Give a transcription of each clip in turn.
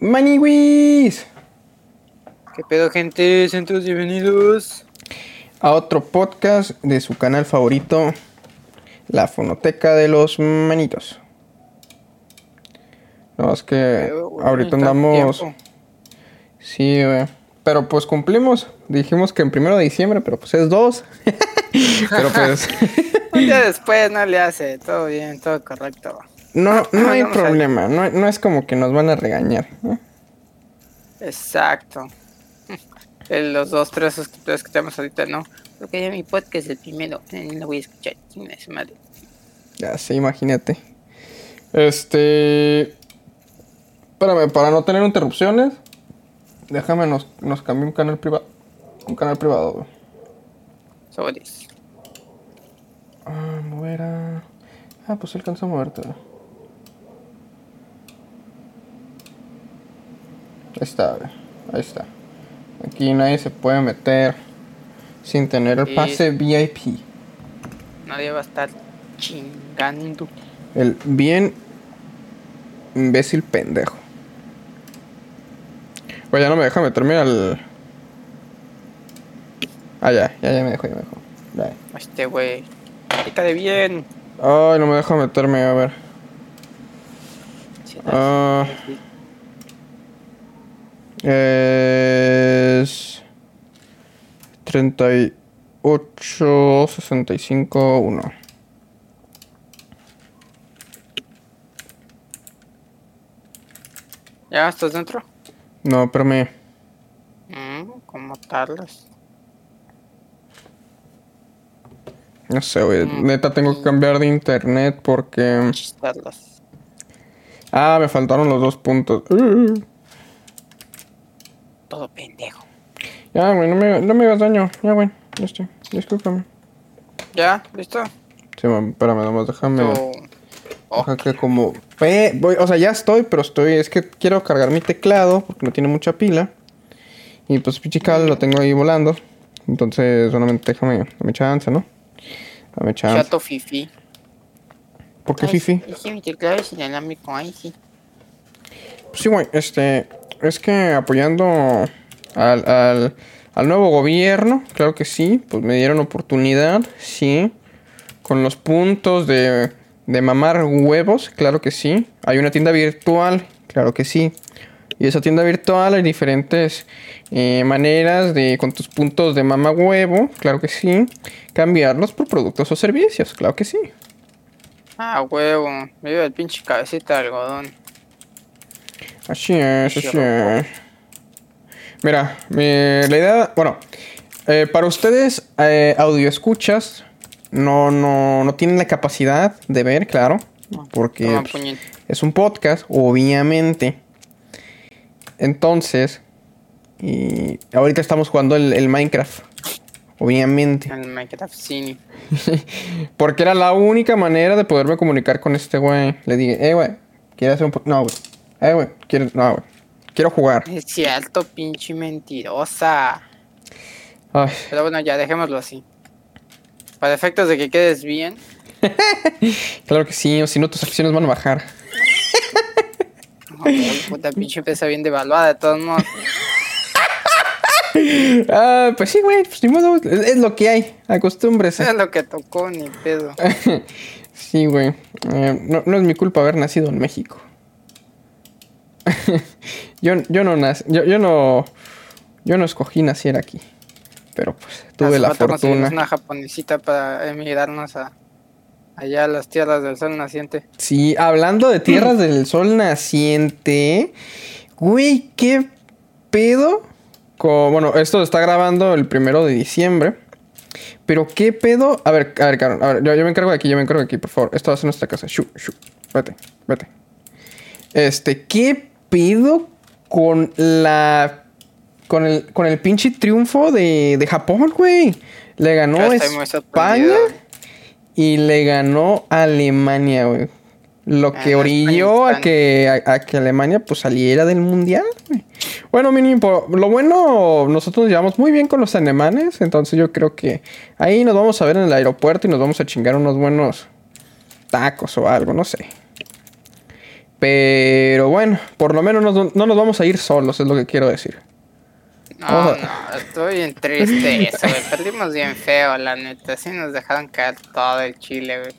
Maniwis. ¿Qué pedo, gente? Sean todos bienvenidos. A otro podcast de su canal favorito, La Fonoteca de los Manitos. No, es que Pero, ahorita andamos. tiempo. Sí, güey. Pero pues cumplimos. Dijimos que en primero de diciembre, pero pues es dos. pero pues. Un día después no le hace. Todo bien, todo correcto. No, no hay problema. No, no es como que nos van a regañar. ¿no? Exacto. Los dos, tres suscriptores que tenemos ahorita, ¿no? Porque ya mi podcast es el primero. eh, Lo voy a escuchar. Su madre. Ya sé, imagínate. Este. Espérame, para no tener interrupciones, déjame nos, nos un canal privado. Un canal privado, güey. Sobres. Ah, mover a. Ah, pues alcanza a moverte. güey. Está. Ahí está. Aquí nadie se puede meter sin tener el Sí. pase VIP. Nadie va a estar chingando. El bien imbécil pendejo. Güey, ya no me deja meterme al. Ah, ya, ya, ya me dejó, ya me dejó. Ya. Este güey. Quítale bien. Ay, no me deja meterme, a ver. Sí, Ah. Es. 38, 65, 1. ¿Ya estás dentro? No, espérame. Mm, como tardas. No sé, güey. Mm. Neta, tengo que cambiar de internet porque. Tardas. Ah, me faltaron los dos puntos. Uh. Todo pendejo. Ya, güey, no me, no me hagas daño. Ya, güey. Ya estoy. Discúlpame. ¿Ya? ¿Listo? Sí, mam, espérame, nomás déjame. Oh, Deja que como. Voy, o sea, ya estoy, pero estoy. Es que quiero cargar mi teclado porque no tiene mucha pila. Y pues, pinche cable lo tengo ahí volando. Entonces, solamente déjame. Dame chance, ¿no? Dame chance. Chato fifi. ¿Por qué, Ay, Fifi? Es que mi teclado es inalámbrico, ay sí. Sí, güey, este, es que apoyando al, al, al nuevo gobierno, claro que sí, pues me dieron oportunidad, sí, con los puntos de, de mamar huevos, claro que sí, hay una tienda virtual, claro que sí, y esa tienda virtual hay diferentes eh, maneras de, con tus puntos de mama huevo, claro que sí, cambiarlos por productos o servicios, claro que sí. Ah, huevo. Me dio el pinche cabecita de algodón. Así es, Sí, así es. Mira, mi- la idea, bueno, eh, para ustedes, eh, audio escuchas, no, no, no tienen la capacidad de ver, claro, porque pues, es un podcast, obviamente. Entonces, y ahorita estamos jugando el, el Minecraft, obviamente. El Minecraft Cine. Porque era la única manera de poderme comunicar con este güey. Le dije, eh, güey, ¿quieres hacer un podcast? No, güey. Eh, güey, ¿quieres? No, güey. Quiero jugar. Es cierto, pinche mentirosa. Ay. Pero bueno, ya dejémoslo así. Para efectos de que quedes bien. Claro que sí, o si no tus acciones van a bajar. Ay, puta pinche empresa bien devaluada de todos modos. Ah, pues sí, güey, pues ni modo, es, es lo que hay, acostúmbrese. Es lo que tocó, ni pedo. Sí, güey, eh, no, no es mi culpa haber nacido en México. yo, yo no nací, yo, yo no, yo no escogí nacer aquí, pero pues tuve la fortuna. una japonesita para emigrarnos a allá a las tierras del sol naciente. Sí, hablando de tierras del sol naciente, güey, qué pedo. Bueno, esto está grabando el primero de diciembre. Pero qué pedo. A ver, a ver, Carol, a ver, yo, yo me encargo de aquí, yo me encargo de aquí, por favor. Esto va a ser nuestra casa. Shu, shu. Vete, vete. Este, ¿qué pedo con la. con el, con el pinche triunfo de, de Japón, güey? Le ganó España y le ganó a Alemania, güey. Lo que Ah, orilló a que, a, a que Alemania pues saliera del mundial. güey. Bueno, mínimo, lo bueno, nosotros nos llevamos muy bien con los alemanes, entonces yo creo que ahí nos vamos a ver en el aeropuerto y nos vamos a chingar unos buenos tacos o algo, no sé. Pero bueno, por lo menos no, no nos vamos a ir solos, es lo que quiero decir. No, no, estoy bien triste eso, güey. Perdimos bien feo, la neta. Sí nos dejaron caer todo el chile, güey.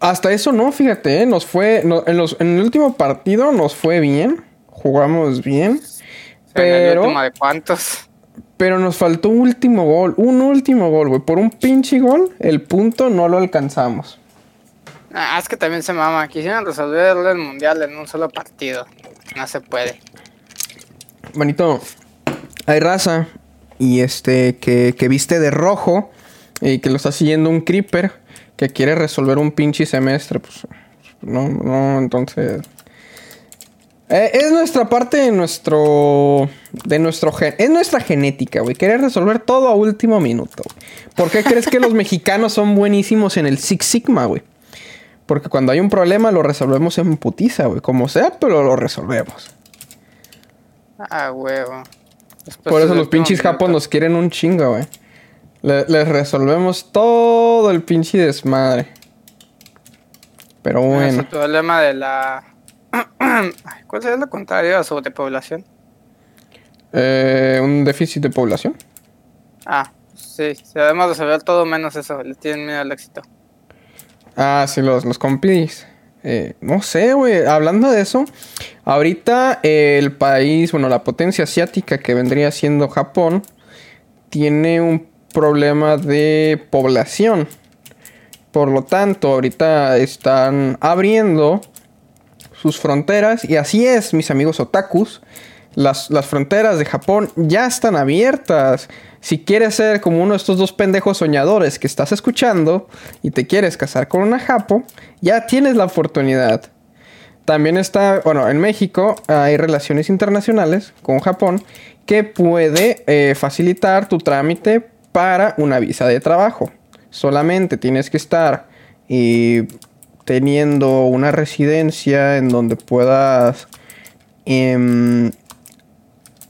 Hasta eso no, fíjate, ¿eh? nos fue, no- en, los, en el último partido nos fue bien, jugamos bien, O sea, en el pero, último de cuántos. pero nos faltó un último gol, un último gol, güey, por un pinche gol, el punto no lo alcanzamos. Ah, es que también se mama. Quisieron resolver el mundial en un solo partido. No se puede. Manito, hay raza y este que, que viste de rojo y que lo está siguiendo un creeper que quiere resolver un pinche semestre, pues no, no, entonces Eh, es nuestra parte de nuestro de nuestro gen, es nuestra genética, güey, querer resolver todo a último minuto. güey. ¿Por qué crees que los mexicanos son buenísimos en el Six Sigma, güey? Porque cuando hay un problema lo resolvemos en putiza, güey, como sea, pero lo resolvemos. Ah, huevo. Después Por eso los pinches japos nos quieren un chingo, güey. Le- les resolvemos todo el pinche desmadre. Pero Es bueno. el problema de la. ¿Cuál sería lo contrario a sobrepoblación? Eh, un déficit de población. Ah, sí. Si debemos resolver todo menos eso. Le tienen miedo al éxito. Ah, sí, los, los compis. Eh, no sé, güey. Hablando de eso, ahorita el país, bueno, la potencia asiática que vendría siendo Japón, tiene un problema de población. Por lo tanto, ahorita están abriendo sus fronteras. Y así es, mis amigos otakus. Las, las fronteras de Japón ya están abiertas. Si quieres ser como uno de estos dos pendejos soñadores que estás escuchando y te quieres casar con una japo, ya tienes la oportunidad. También está, bueno, en México hay relaciones internacionales con Japón que puede eh, facilitar tu trámite para una visa de trabajo. Solamente tienes que estar eh, teniendo una residencia en donde puedas em,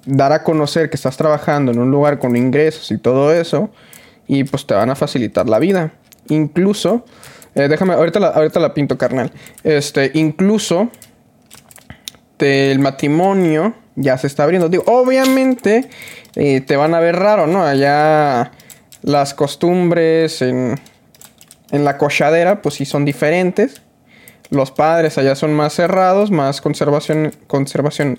dar a conocer que estás trabajando en un lugar con ingresos y todo eso. Y pues te van a facilitar la vida. Incluso, eh, déjame, ahorita la, ahorita la pinto, carnal. Este, incluso el matrimonio ya se está abriendo. Digo, obviamente eh, te van a ver raro, ¿no? Allá las costumbres en, en la cochadera, pues sí son diferentes. Los padres allá son más cerrados, más conservación, conservación.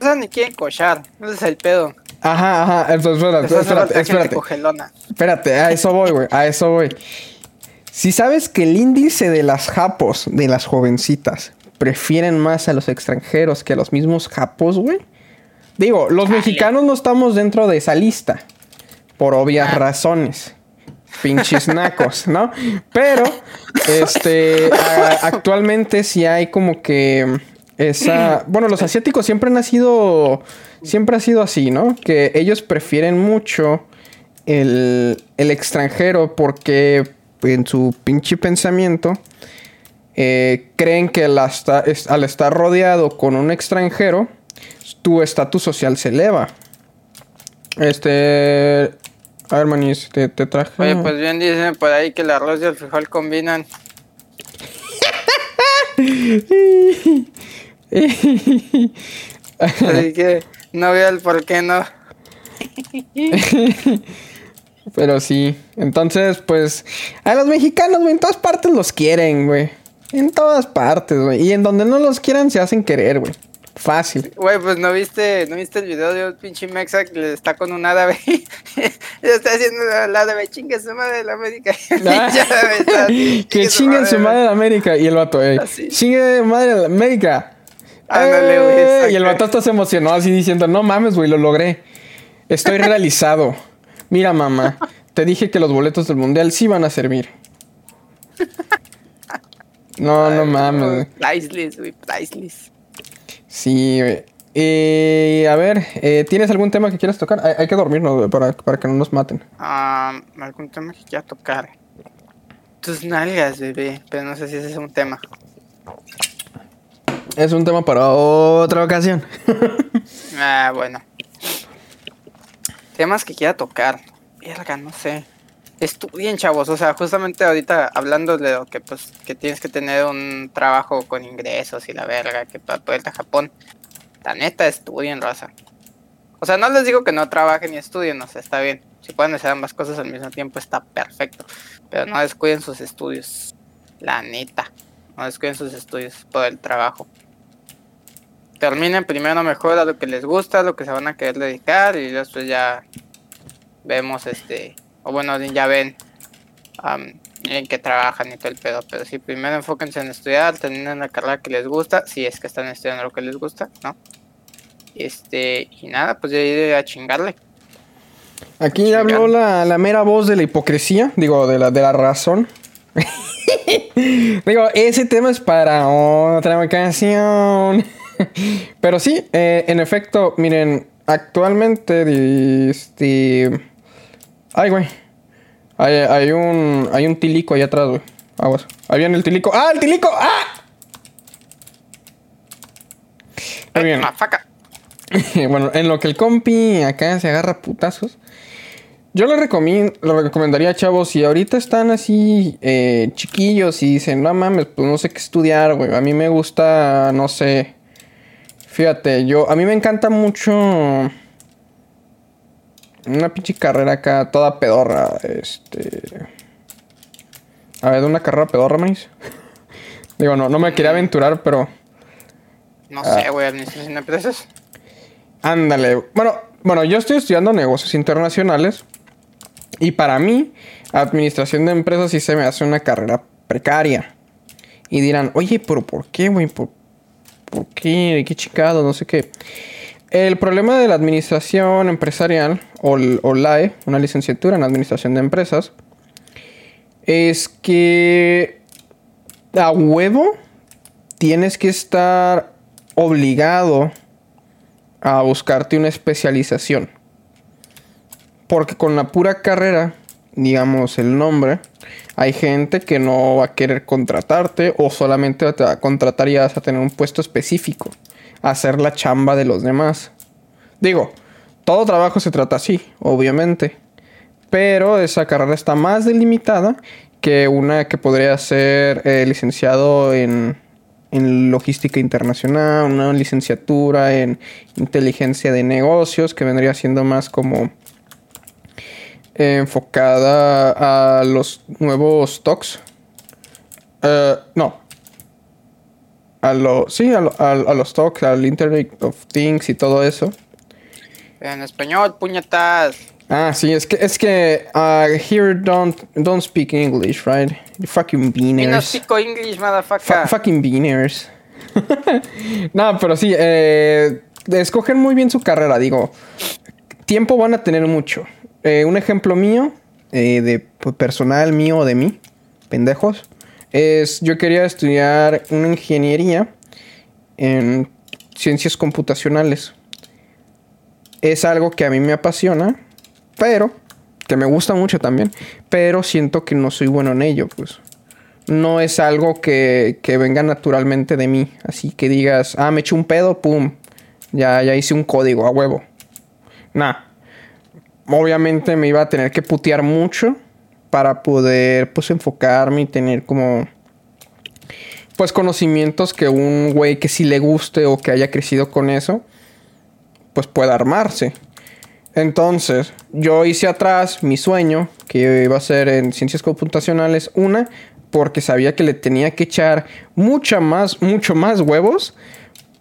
Eso ni quieren cochar. Ese es el pedo. Ajá, ajá. Entonces, espérate, espérate, espérate. cogelona. Espérate, a eso voy, güey. A eso voy. Si sabes que el índice de las japos, de las jovencitas, prefieren más a los extranjeros que a los mismos japos, güey. Digo, los mexicanos no estamos dentro de esa lista. Por obvias Ah. razones. Pinches nacos, ¿no? Pero, este, a- actualmente sí hay como que esa... Bueno, los asiáticos siempre han sido... Siempre ha sido así, ¿no? Que ellos prefieren mucho el, el extranjero porque en su pinche pensamiento eh, creen que la esta- es- al estar rodeado con un extranjero, tu estatus social se eleva. Este... A ver, manis, te, te traje... Oye, pues bien dicen por ahí que el arroz y el frijol combinan. Así que no veo el por qué no. Pero sí. Entonces, pues. A los mexicanos, güey, en todas partes los quieren, güey. En todas partes, güey. Y en donde no los quieran, se hacen querer, güey. Fácil. Güey, pues no viste, no viste el video de un pinche mexa que le está con un árabe. le está haciendo el árabe, chingue su madre de la América. Que chinguen su madre de América. Y el vato. Así. Chingue madre de América. Ándale, güey, Eh. Y el vato hasta se emocionó así diciendo: No mames, güey, lo logré. Estoy realizado. Mira, mamá. Te dije que los boletos del mundial sí van a servir. No, no mames. Priceless, güey, priceless. Sí, güey. Eh, a ver, eh, ¿tienes algún tema que quieras tocar? Hay, hay que dormirnos güey, para, para que no nos maten. Ah, algún tema que quiera tocar. Tus nalgas, bebé. Pero no sé si ese es un tema. Es un tema para otra ocasión. Ah, bueno. Temas que quiera tocar. Verga, no sé. estudien, chavos. O sea, justamente ahorita hablando de lo que pues que tienes que tener un trabajo con ingresos y la verga, que para poder a Japón. La neta, estudien, raza. O sea, no les digo que no trabajen y estudien, o sea, está bien. Si pueden hacer ambas cosas al mismo tiempo, está perfecto. Pero no descuiden sus estudios. La neta. No descuiden sus estudios por el trabajo. Terminen primero mejor a lo que les gusta, a lo que se van a querer dedicar y después ya vemos este o bueno, ya ven en qué trabajan y todo el pedo. Pero sí, primero enfóquense en estudiar, teniendo la carrera que les gusta, si es que están estudiando lo que les gusta, ¿no? Este, y nada, pues ya iré a chingarle. Aquí habló la, la, mera voz de la hipocresía, digo, de la, de la razón. digo, ese tema es para otra ocasión. Pero sí, eh, en efecto, miren, actualmente, este Ay, güey. Hay, hay, un. Hay un tilico ahí atrás, güey. Aguas. Ahí viene el tilico. ¡Ah, el tilico! ¡Ah! Ahí viene. bueno, en lo que el compi acá se agarra putazos. Yo le recomiendo, lo recomendaría, chavos, si ahorita están así eh, chiquillos y dicen, no mames, pues no sé qué estudiar, güey. A mí me gusta, no sé. Fíjate, yo, a mí me encanta mucho una pinche carrera acá toda pedorra. Este. A ver, una carrera pedorra, maíz. Digo, no, no me quería aventurar, pero. No sé, ah. güey, administración de empresas. Ándale. Bueno, bueno, yo estoy estudiando negocios internacionales. Y para mí, administración de empresas sí se me hace una carrera precaria. Y dirán, oye, pero ¿por qué, güey? ¿Por, ¿Por qué? ¿Qué chicado? No sé qué. El problema de la administración empresarial, o, LAE, una licenciatura en administración de empresas, es que a huevo tienes que estar obligado a buscarte una especialización. Porque con la pura carrera, digamos el nombre, hay gente que no va a querer contratarte o solamente te va a contratar y vas a tener un puesto específico hacer la chamba de los demás. Digo, todo trabajo se trata así, obviamente. Pero esa carrera está más delimitada que una que podría ser eh, licenciado en, en logística internacional, una licenciatura en inteligencia de negocios, que vendría siendo más como enfocada a los nuevos stocks. Eh, no, a lo, sí, a, los talks, al Internet of Things y todo eso. En español, puñetas. Ah, sí, es que, es que uh, here don't, don't speak English, right? fucking beaners. no speak English, motherfucker. fucking beaners. no, pero sí, eh, escogen muy bien su carrera, digo. Tiempo van a tener mucho. Eh, un ejemplo mío, eh, de personal mío de mí, pendejos es yo quería estudiar una ingeniería en ciencias computacionales. Es algo que a mí me apasiona, pero que me gusta mucho también, pero siento que no soy bueno en ello, pues. No es algo que, que venga naturalmente de mí, así que digas, ah, me eché un pedo, pum, ya, ya hice un código a huevo. Nah. Obviamente me iba a tener que putear mucho para poder pues enfocarme y tener como pues conocimientos que un güey que sí le guste o que haya crecido con eso pues pueda armarse. Entonces, yo hice atrás mi sueño, que iba a ser en ciencias computacionales, una, porque sabía que le tenía que echar mucha más, mucho más huevos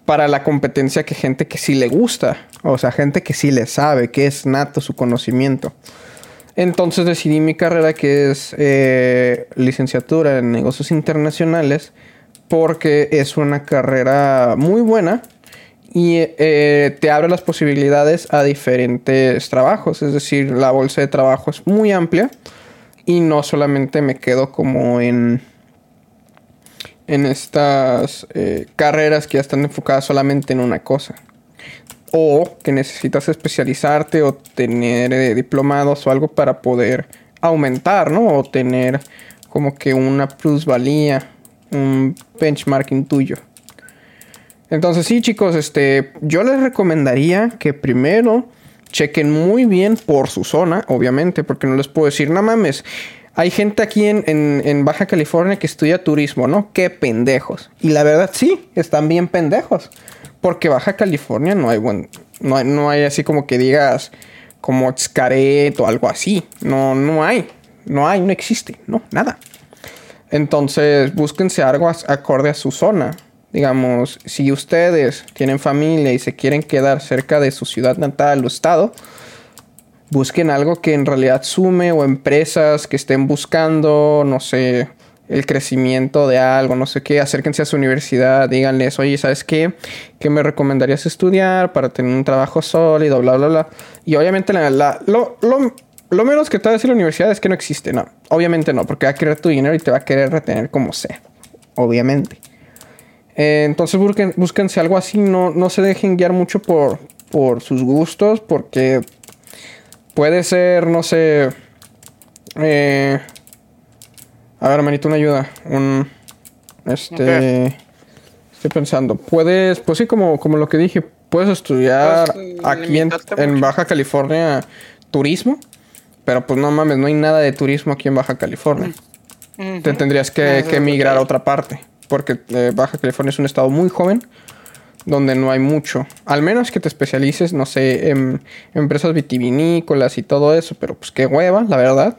para la competencia que gente que sí le gusta, o sea, gente que sí le sabe, que es nato su conocimiento. Entonces decidí mi carrera que es eh, licenciatura en negocios internacionales porque es una carrera muy buena y eh, te abre las posibilidades a diferentes trabajos. Es decir, la bolsa de trabajo es muy amplia y no solamente me quedo como en, en estas eh, carreras que ya están enfocadas solamente en una cosa o que necesitas especializarte o tener eh, diplomados o algo para poder aumentar, ¿no? O tener como que una plusvalía, un benchmarking tuyo. Entonces sí, chicos, este, yo les recomendaría que primero chequen muy bien por su zona, obviamente, porque no les puedo decir, no mames. Hay gente aquí en, en, Baja California que estudia turismo, ¿no? Qué pendejos. Y la verdad, sí, están bien pendejos. Porque Baja California no hay buen. No hay, no hay así como que digas como Xcaret o algo así. No, no hay. No hay, no existe. No, nada. Entonces, búsquense algo acorde a su zona. Digamos, si ustedes tienen familia y se quieren quedar cerca de su ciudad natal o estado, busquen algo que en realidad sume o empresas que estén buscando, no sé, el crecimiento de algo, no sé qué, acérquense a su universidad, díganles, oye, ¿sabes qué? ¿Qué me recomendarías estudiar para tener un trabajo sólido, bla, bla, bla? Y obviamente la, lo, lo, lo, menos que te va a decir la universidad es que no existe, no, obviamente no, porque va a querer tu dinero y te va a querer retener como sea, obviamente. Eh, entonces busquen, búsquense algo así, no, no se dejen guiar mucho por, por sus gustos, porque puede ser, no sé... Eh, a ver, manito, una ayuda. Un... Este... Estoy pensando. Puedes, pues sí, como, como lo que dije, puedes estudiar pues, aquí en, Baja California turismo, pero pues no mames, no hay nada de turismo aquí en Baja California. Te tendrías que, que emigrar a otra parte porque eh, Baja California es un estado muy joven donde no hay mucho. Al menos que te especialices, no sé, en, empresas vitivinícolas y todo eso, pero pues qué hueva, la verdad.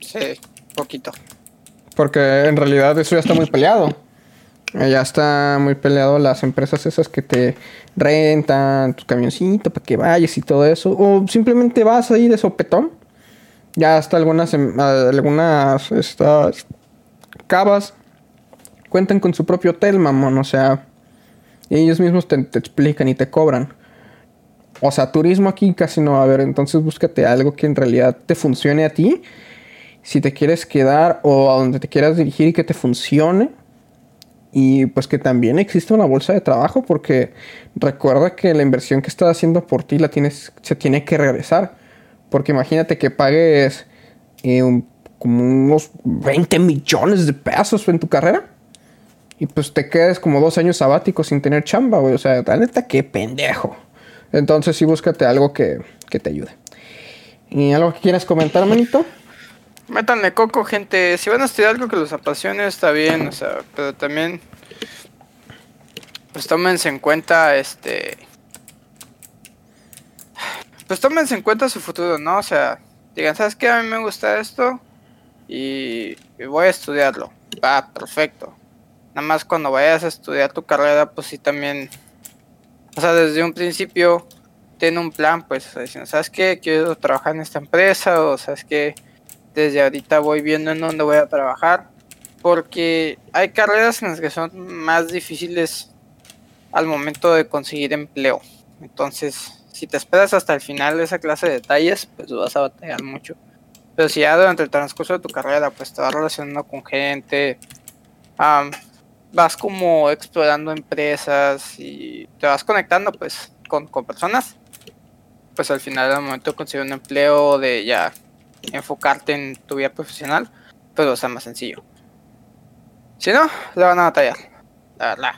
Sí, poquito. Porque en realidad eso ya está muy peleado. Ya está muy peleado las empresas esas que te rentan tu camioncito para que vayas y todo eso. O simplemente vas ahí de sopetón. Ya hasta algunas, em, algunas estas cavas cuentan con su propio hotel, mamón, o sea, ellos mismos te, explican y te cobran. O sea, turismo aquí casi no a haber, entonces búscate algo que en realidad te funcione a ti. Si te quieres quedar o a donde te quieras dirigir y que te funcione. Y pues que también existe una bolsa de trabajo porque recuerda que la inversión que estás haciendo por ti la tienes, se tiene que regresar. Porque imagínate que pagues eh, como unos 20 millones de pesos en tu carrera y pues te quedes como dos años sabáticos sin tener chamba, güey. O sea, la neta, qué pendejo. Entonces sí búscate algo que, te ayude. ¿Y algo que quieras comentar, manito? Métanle coco, gente. Si van a estudiar algo que los apasione, está bien, o sea, pero también. Pues tómense en cuenta, este. Pues tómense en cuenta su futuro, ¿no? O sea, digan, ¿sabes qué? A mí me gusta esto y voy a estudiarlo. Va, perfecto. Nada más cuando vayas a estudiar tu carrera, pues sí también, o sea, desde un principio tiene un plan, pues, diciendo, ¿sabes qué? Quiero trabajar en esta empresa, o sabes que desde ahorita voy viendo en dónde voy a trabajar, porque hay carreras en las que son más difíciles al momento de conseguir empleo. Entonces, si te esperas hasta el final de esa clase de detalles, pues vas a batallar mucho. Pero si ya durante el transcurso de tu carrera, pues te vas relacionando con gente, vas como explorando empresas y te vas conectando pues con, personas, pues al final del momento conseguir un empleo de ya enfocarte en tu vida profesional, pues va a ser más sencillo. Si no, le van a batallar, la verdad.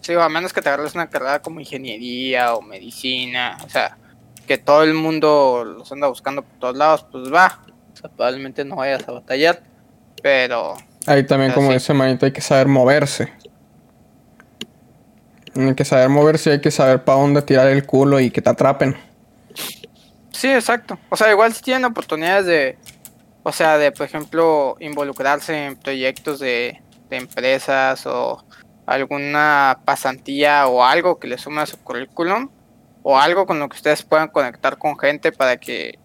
Sí, a menos que te agarres una carrera como ingeniería o medicina, o sea, que todo el mundo los anda buscando por todos lados, pues va. O sea, probablemente no vayas a batallar, pero Ahí también, como dice Manito, hay que saber moverse. Hay que saber moverse y hay que saber para dónde tirar el culo y que te atrapen. Sí, exacto. O sea, igual si tienen oportunidades de, o sea, de, por ejemplo, involucrarse en proyectos de, de empresas o alguna pasantía o algo que les sume a su currículum o algo con lo que ustedes puedan conectar con gente para que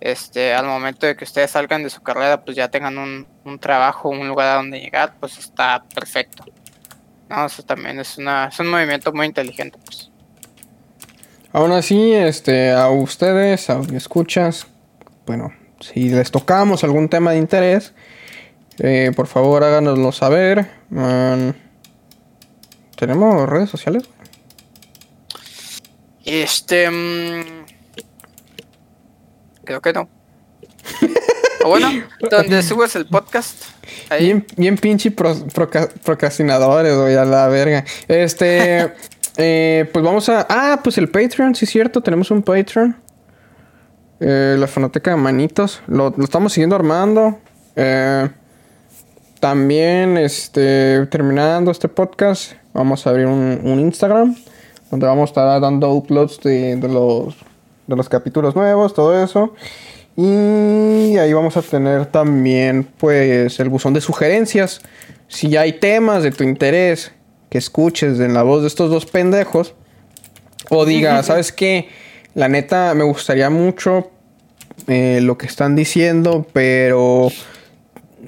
este, al momento de que ustedes salgan de su carrera, pues ya tengan un, un trabajo, un lugar a donde llegar, pues está perfecto. No, eso también es, una, es un movimiento muy inteligente, pues. Aún así, este, a ustedes, a escuchas, bueno, si les tocamos algún tema de interés, eh, por favor háganoslo saber. ¿Tenemos redes sociales? Este... Mm, Creo que no. o bueno, donde subes el podcast. Bien, bien pinche procrastinadores, güey, a la verga. Este. Eh, pues vamos a. Ah, pues el Patreon, sí es cierto, tenemos un Patreon. Eh, la fonoteca de manitos. Lo, lo estamos siguiendo armando. Eh, también, este, terminando este podcast, vamos a abrir un, un Instagram. Donde vamos a estar dando uploads de, de los, de los capítulos nuevos, todo eso. Y ahí vamos a tener también, pues, el buzón de sugerencias. Si hay temas de tu interés que escuches en la voz de estos dos pendejos, o diga, ¿sabes qué? La neta, me gustaría mucho eh, lo que están diciendo, pero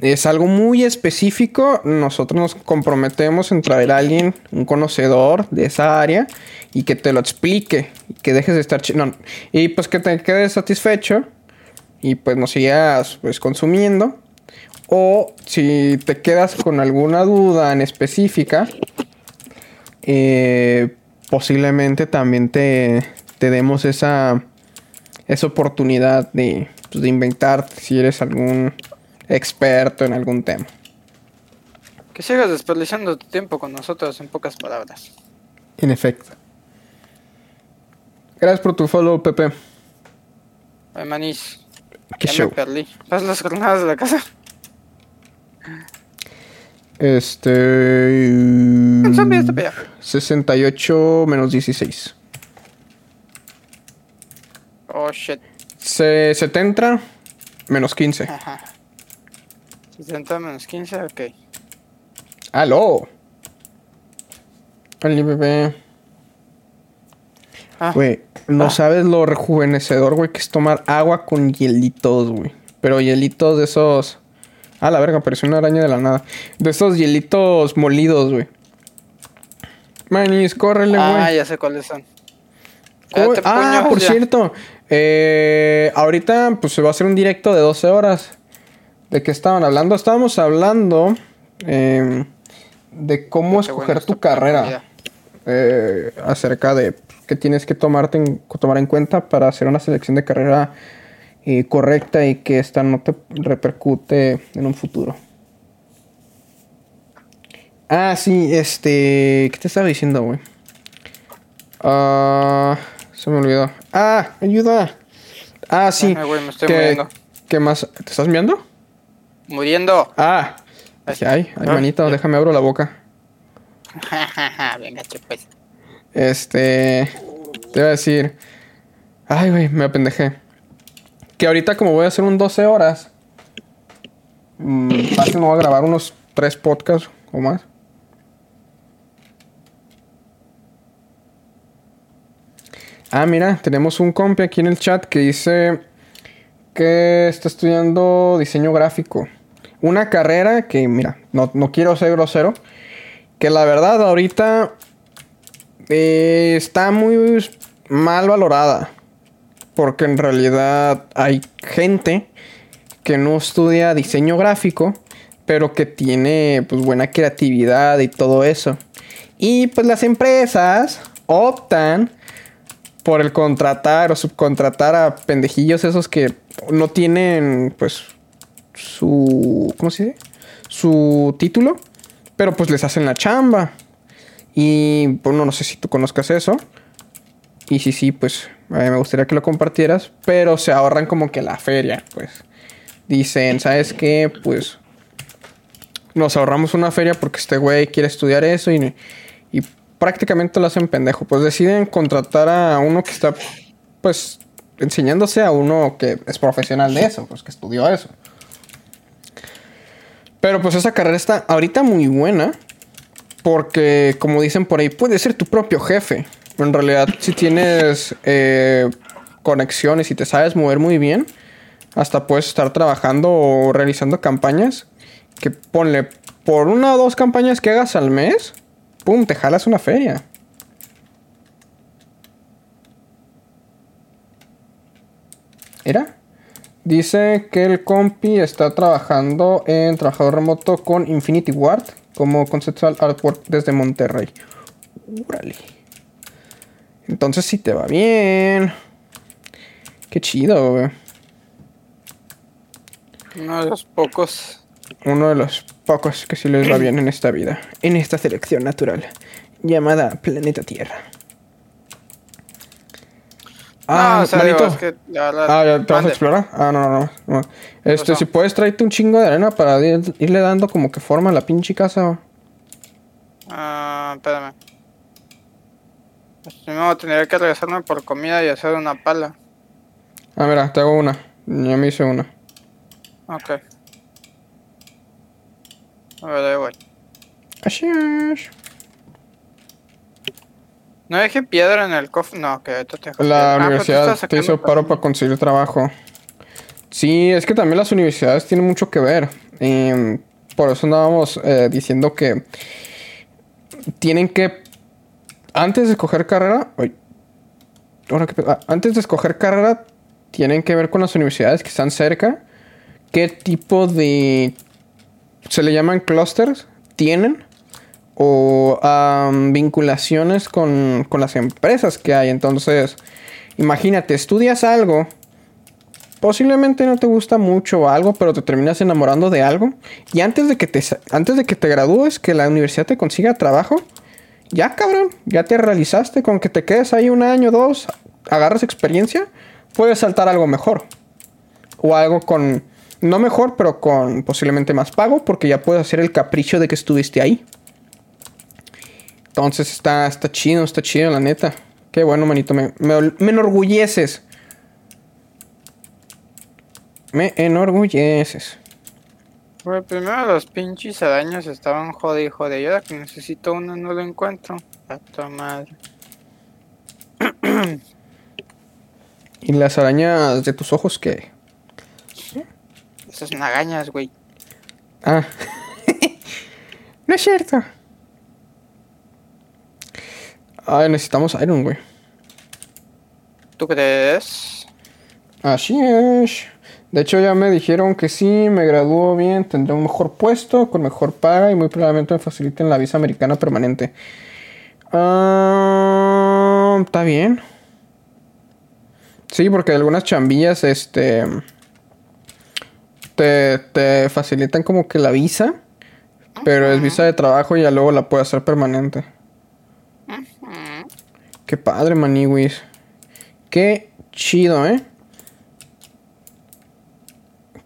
es algo muy específico. Nosotros nos comprometemos en traer a alguien, un conocedor de esa área, y que te lo explique, y que dejes de estar... no, y pues que te quedes satisfecho y pues nos sigas pues consumiendo. O si te quedas con alguna duda en específica, eh, posiblemente también te, te demos esa, esa oportunidad de, pues, de inventar si eres algún experto en algún tema. Que sigas desperdiciando tu tiempo con nosotros, en pocas palabras. En efecto. Gracias por tu follow, Pepe. Ay, manís, Qué ya show. me perdí. ¿Vas las jornadas de la casa? Este. Un zombie está para allá. 68 menos 16. Oh, shit. Se, 70 menos 15. Ajá. 60 menos 15, ok. ¡Aló! Oli, bebé. Ah, Güey, no Ah. sabes lo rejuvenecedor, güey, que es tomar agua con hielitos, güey. Pero hielitos de esos. Ah, la verga, pareció una araña de la nada. De esos hielitos molidos, güey. Manis, córrele, güey. ah, ya sé cuáles son. Ah, por ya. cierto. eh, ahorita pues se va a hacer un directo de 12 horas. ¿De qué estaban hablando? Estábamos hablando eh, de cómo escoger tu carrera. Eh, acerca de qué tienes que tomarte en- tomar en cuenta para hacer una selección de carrera eh, correcta y que esta no te repercute en un futuro. Ah, sí, este... ¿Qué te estaba diciendo, güey? Ah, se me olvidó. Ah, ayuda. Ah, sí. Ay, güey, me estoy ¿Qué, muriendo. ¿Qué más? ¿Te estás viendo? Muriendo. Ah. Ay, ay, Ah, manito, déjame abro la boca. Venga, pues. Este. Te iba a decir. Ay, güey, me apendejé. Que ahorita, como voy a hacer un 12 horas. mmm, fácil, me voy a grabar unos 3 podcasts o más. Ah, mira, tenemos un compi aquí en el chat que dice que está estudiando diseño gráfico. Una carrera que, mira, no, no quiero ser grosero. Que la verdad, ahorita eh, está muy mal valorada. Porque en realidad hay gente que no estudia diseño gráfico, pero que tiene pues buena creatividad y todo eso. Y pues las empresas optan por el contratar o subcontratar a pendejillos esos que no tienen pues su ¿cómo se dice? su título, pero pues les hacen la chamba. Y bueno, no sé si tú conozcas eso. Y si sí, pues a mí me gustaría que lo compartieras, pero se ahorran como que la feria, pues. Dicen, ¿sabes qué? Pues nos ahorramos una feria porque este güey quiere estudiar eso y, y prácticamente lo hacen pendejo. Pues deciden contratar a uno que está, pues, enseñándose a uno que es profesional de eso, pues que estudió eso. Pero pues esa carrera está ahorita muy buena. Porque, como dicen por ahí, puedes ser tu propio jefe. En realidad, si tienes eh, conexiones y te sabes mover muy bien, hasta puedes estar trabajando o realizando campañas. Que ponle por una o dos campañas que hagas al mes, pum, te jalas una feria. ¿Era? Dice que el compi está trabajando en trabajador remoto con Infinity Ward como conceptual artwork desde Monterrey. Órale. Entonces sí te va bien. Qué chido, güey. Uno de los pocos. Uno de los pocos que sí les va bien en esta vida. En esta selección natural. llamada Planeta Tierra. Ah, o sea, digo, manito. es que la verdad- Ah, ¿ya te vas a explorar? Ah, no, no, no. Este, si puedes traerte un chingo de arena para ir- irle dando como que forma a la pinche casa. Ah, espérame. Pues Primero tendría que regresarme por comida y hacer una pala. Ah, mira, te hago una. Ya me hice una. Ok. A ver, ahí voy. Así es. No dejé piedra en el cofre. No, que ahorita te La. Ah, tú universidad te hizo paro para conseguir trabajo. Sí, es que también las universidades tienen mucho que ver. Em, por eso andábamos eh, diciendo que tienen que, antes de escoger carrera, uy, ahora que pe- ah, antes de escoger carrera, tienen que ver con las universidades que están cerca, qué tipo de, se le llaman clusters, tienen o vinculaciones con, con las empresas que hay. Entonces, imagínate, estudias algo, posiblemente no te gusta mucho algo, pero te terminas enamorando de algo. Y antes de que te, antes de que te gradúes, que la universidad te consiga trabajo, ya cabrón, ya te realizaste. Con que te quedes ahí un año, dos, agarras experiencia, puedes saltar algo mejor. O algo con, no mejor, pero con posiblemente más pago, porque ya puedes hacer el capricho de que estuviste ahí. Entonces está, está chido, está chido, la neta. Qué bueno, manito. Me, me, me enorgulleces. Me enorgulleces. Güey, primero los pinches arañas estaban jode y jode. Y ahora que necesito uno no lo encuentro. A tu madre. ¿Y las arañas de tus ojos qué? Esas nagañas, güey. Ah. no es cierto. Ay, necesitamos iron, güey. ¿Tú crees? Así es. De hecho, ya me dijeron que sí, me gradúo bien, tendré un mejor puesto, con mejor paga y muy probablemente me faciliten la visa americana permanente. Ah, Está bien. Sí, porque algunas chambillas, este. Te, te facilitan como que la visa, pero es visa de trabajo y ya luego la puedes hacer permanente. Qué padre, maniwis. Qué chido, ¿eh?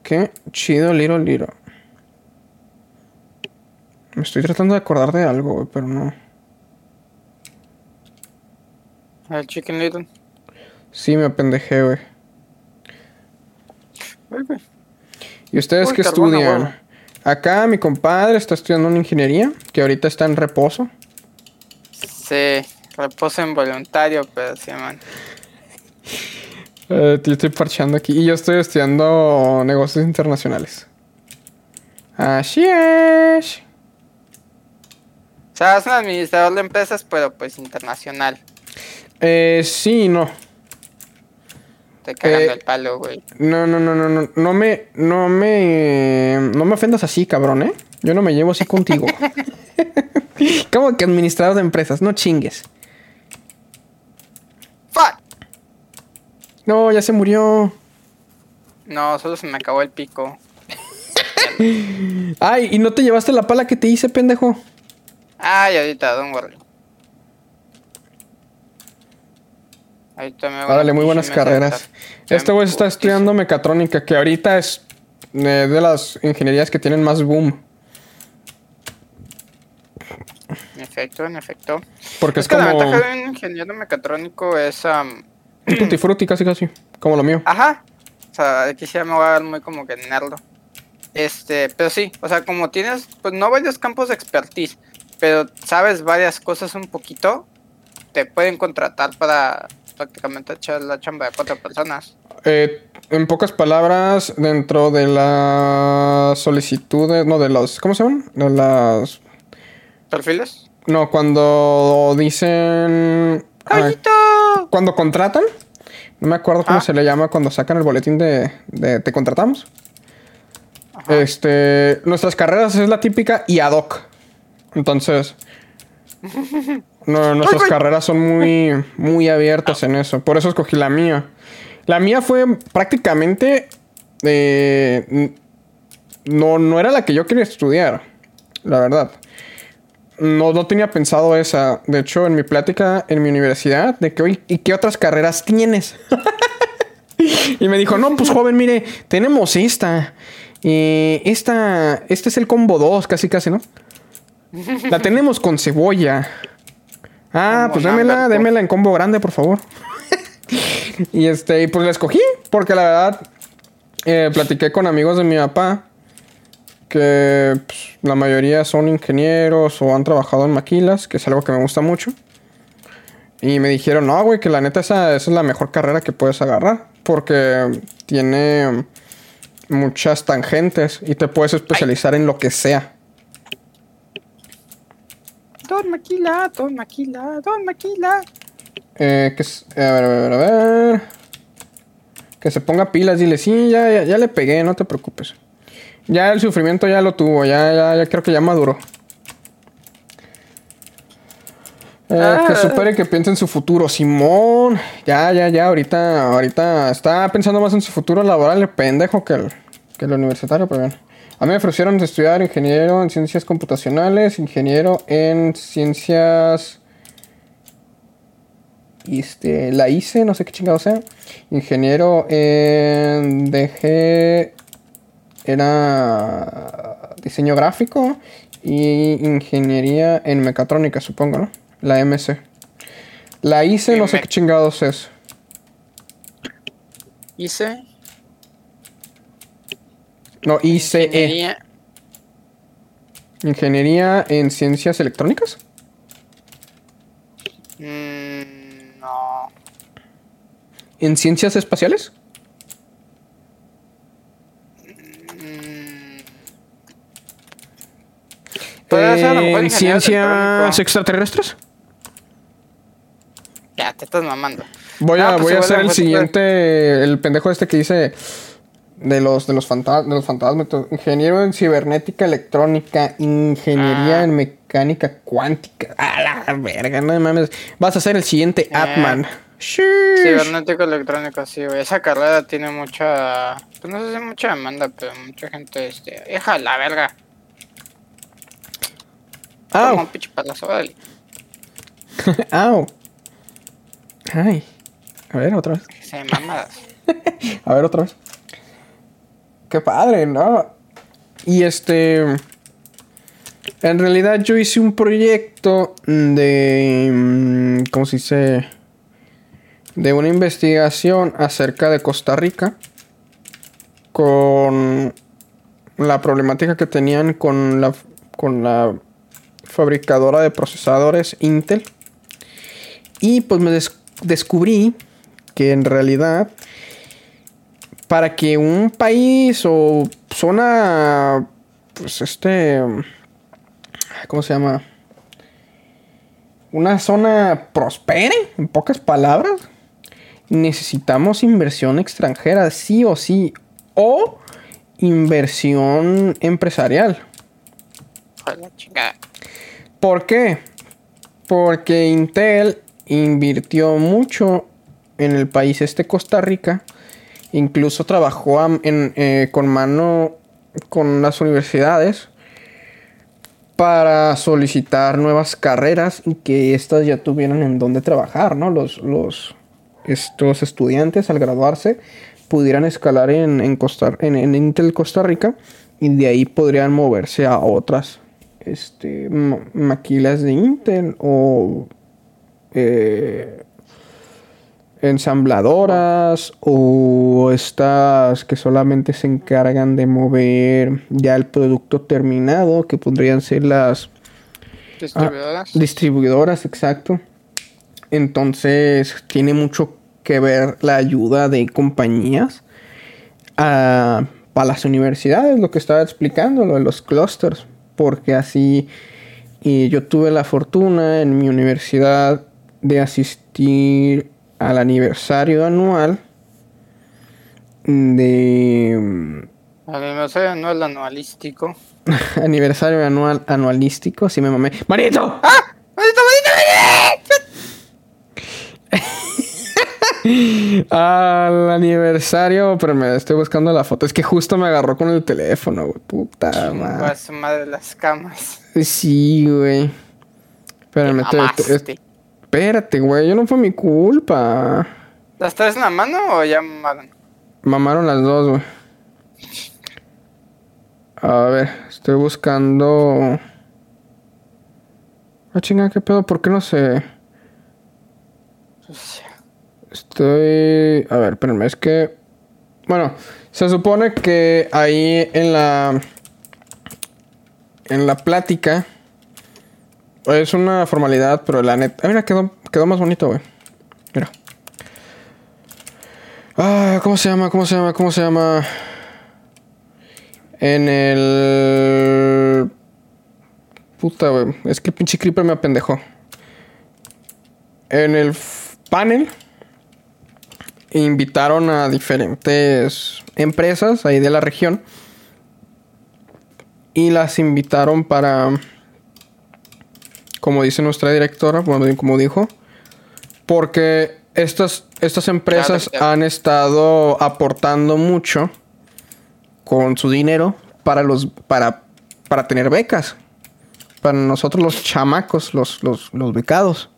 Qué chido, Liro Liro. Me estoy tratando de acordar de algo, güey, pero no. El Chicken Little. Sí, me apendejé, güey. ¿Y ustedes Uy, qué estudian? Acá mi compadre está estudiando una ingeniería, que ahorita está en reposo. Sí, reposo involuntario, pero sí, man. Eh, yo estoy parchando aquí. Y yo estoy estudiando negocios internacionales. Así es. O sea, es un administrador de empresas, pero pues internacional. Eh, sí, no. Te cagando Eh, el palo, güey. No, no, no, no, no. No me, no me, no me ofendas así, cabrón, ¿eh? Yo no me llevo así contigo. ¿Cómo que administrador de empresas? No chingues. ¡Fuck! No, ya se murió. No, solo se me acabó el pico. Ay, ¿y no te llevaste la pala que te hice, pendejo? Ay, ahorita, don't worry. Ahorita me Órale, una muy buenas carreras. Este güey está estudiando mecatrónica, que ahorita es eh, de las ingenierías que tienen más boom. En efecto, en efecto. Porque es, Es, que la como ventaja de un ingeniero mecatrónico es... am, un tutti frutti, casi casi. Como lo mío. Ajá. O sea, aquí sí ya me voy a dar muy como que nerdo. Este, pero sí, o sea, como tienes, pues no varios campos de expertise, pero sabes varias cosas un poquito, te pueden contratar para prácticamente echar la chamba de cuatro personas. Eh, en pocas palabras, dentro de las solicitudes, no, de los, ¿cómo se llaman? De las... ¿Perfiles? No, cuando dicen... cuando contratan, no me acuerdo cómo Ah. se le llama cuando sacan el boletín de, de te contratamos. Ajá. Este, nuestras carreras es la típica y ad hoc. Entonces, no, nuestras carreras son muy, muy abiertas en eso. Por eso escogí la mía. La mía fue prácticamente, eh, no, no era la que yo quería estudiar, la verdad. No, no tenía pensado esa. De hecho, en mi plática en mi universidad, de que, ¿y qué otras carreras tienes? y me dijo, no, pues joven, mire, tenemos esta. Y esta, este es el combo 2, casi casi, ¿no? La tenemos con cebolla. Ah, Combo pues démela, two. démela en combo grande, por favor. y este, y pues la escogí, porque la verdad, eh, platiqué con amigos de mi papá, que pues, la mayoría son ingenieros o han trabajado en maquilas, que es algo que me gusta mucho. Y me dijeron, no, güey, que la neta esa, esa es la mejor carrera que puedes agarrar, porque tiene muchas tangentes y te puedes especializar en lo que sea. Don Maquila, Don Maquila, Don Maquila. Eh, que a ver, a ver, a ver. Que se ponga pilas, dile, sí, ya, ya, ya le pegué, no te preocupes. Ya el sufrimiento ya lo tuvo, ya, ya, ya creo que ya maduró. Eh, Que Ah. supere que piense en su futuro, Simón. Ya, ya, ya, ahorita, ahorita está pensando más en su futuro laboral el pendejo que el, que el universitario, pero bien. A mí me ofrecieron de estudiar ingeniero en ciencias computacionales, ingeniero en ciencias este, la hice, no sé qué chingado sea. Ingeniero en DG era diseño gráfico y ingeniería en mecatrónica, supongo, ¿no? La MC. La hice, no sé qué chingados es. Hice No, ICE. ingeniería. Ingeniería en ciencias electrónicas. Mm, no. ¿En ciencias espaciales? Podría ser a lo mejor ¿En ciencias extraterrestres? Ya, te estás mamando. Voy a, Ah, pues voy a hacer el siguiente, el pendejo este que dice de los de los, fanta- de los fantasmas. Ingeniero en cibernética electrónica, ingeniería Ah. en mecánica cuántica. A la verga, no mames. Vas a ser el siguiente Eh. Atman. Sheesh. Cibernético electrónico, sí, güey. Esa carrera tiene mucha. Pues no sé si mucha demanda, pero mucha gente, este. Deja la verga. Como Au, un pinche palazo, au. Ay. A ver, otra vez. Se mamadas. A ver, otra vez. Qué padre, ¿no? Y este. En realidad, yo hice un proyecto de. mm, ¿Cómo se dice? De una investigación acerca de Costa Rica. Con la problemática que tenían con la, con la fabricadora de procesadores Intel. Y pues me des- descubrí que en realidad para que un país o zona, pues este, ¿cómo se llama? Una zona prospere, en pocas palabras, necesitamos inversión extranjera, sí o sí, o inversión empresarial. Joder, la chingada. ¿Por qué? Porque Intel invirtió mucho en el país este Costa Rica. Incluso trabajó en, eh, con mano con las universidades para solicitar nuevas carreras y que éstas ya tuvieran en dónde trabajar, ¿no? Los, estos estudiantes al graduarse pudieran escalar en, en Intel Costa Rica y de ahí podrían moverse a otras este, ma- maquilas de Intel o eh, ensambladoras o estas que solamente se encargan de mover ya el producto terminado que podrían ser las Distribuidoras. distribuidoras, exacto. Entonces tiene mucho que ver la ayuda de compañías a, para las universidades, lo que estaba explicando, lo de los clusters, porque así y yo tuve la fortuna en mi universidad de asistir al aniversario anual de aniversario el anualístico. aniversario anual anualístico, sí me mamé. ¡Marito! ¡Ah! ¡Manito, manito, Al aniversario, pero me estoy buscando la foto. Es que justo me agarró con el teléfono, güey. Puta madre. Su madre las camas. Sí, güey. Espérame, te- espérate, güey. Yo no fue mi culpa. ¿Las traes en la mano o ya mamaron? Mamaron las dos, güey. A ver, estoy buscando. Ah, chinga, ¿qué pedo? ¿Por qué no sé? Pues, Estoy. A ver, espérenme, es que. Bueno, se supone que ahí en la. En la plática. Es una formalidad, pero la neta. Ah, mira, quedó, quedó más bonito, güey. Mira. Ah, ¿cómo se llama? ¿Cómo se llama? ¿Cómo se llama? En el. Puta, güey. Es que el pinche creeper me apendejó. En el f- invitaron a diferentes empresas ahí de la región y las invitaron para, como dice nuestra directora, bueno, como dijo, porque estas, estas empresas claro. han estado aportando mucho con su dinero para los para, para tener becas. Para nosotros los chamacos, los, los, los becados.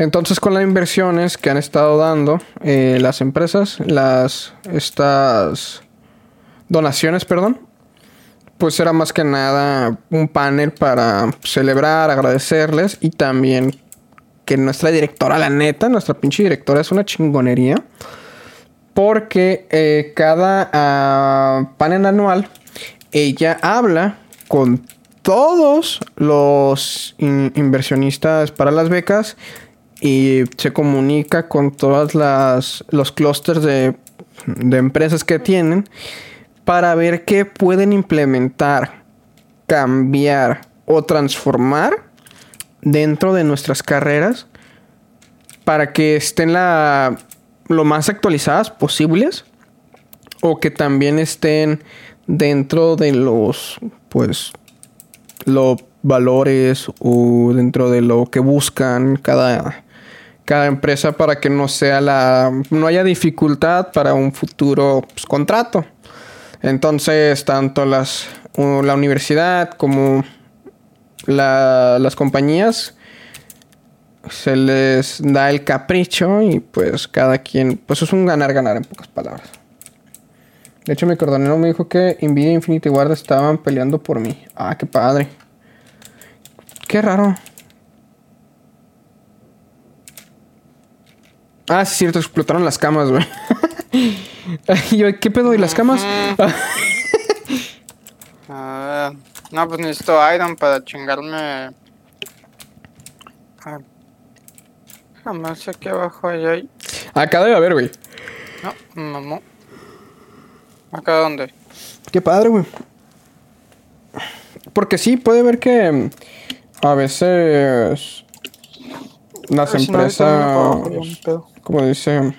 Entonces, con las inversiones que han estado dando eh, las empresas, las estas donaciones, perdón, pues era más que nada un panel para celebrar, agradecerles y también que nuestra directora, la neta, nuestra pinche directora es una chingonería. Porque eh, cada ah, panel anual ella habla con todos los in- inversionistas para las becas y se comunica con todas las los clústeres de, de empresas que tienen para ver qué pueden implementar, cambiar o transformar dentro de nuestras carreras para que estén la, lo más actualizadas posibles o que también estén dentro de los pues los valores o dentro de lo que buscan cada cada empresa para que no sea la no haya dificultad para un futuro pues, contrato entonces tanto las la universidad como la- las compañías se les da el capricho y pues cada quien, pues es un ganar-ganar en pocas palabras. De hecho, mi cordonero me dijo que Nvidia e Infinity Ward estaban peleando por mí. Ah, qué padre. Qué raro. Ah, sí, es cierto, explotaron las camas, güey. Yo, ¿qué pedo? ¿Y las camas? Ah, no, pues necesito iron para chingarme. Ah, Jamás aquí abajo hay. hay- Acá debe haber, güey. No, mamó. ¿Acá dónde? Qué padre, güey. Porque sí, puede ver que mm, a veces las si no, empresas, pedo. Como dice,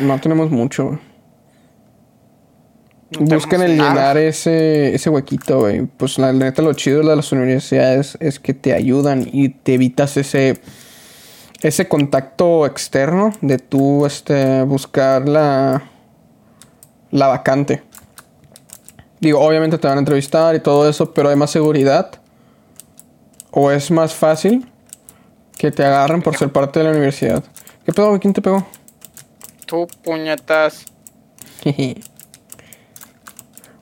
no tenemos mucho. güey. No Busquen el nada. llenar ese, ese huequito, güey. Pues la neta, lo chido de las universidades es que te ayudan y te evitas ese, ese contacto externo de tú este, buscar la, la vacante. Digo, obviamente te van a entrevistar y todo eso, pero hay más seguridad. O es más fácil que te agarren por ser parte de la universidad. ¿Qué pedo, güey? ¿Quién te pegó? Tú, puñetas.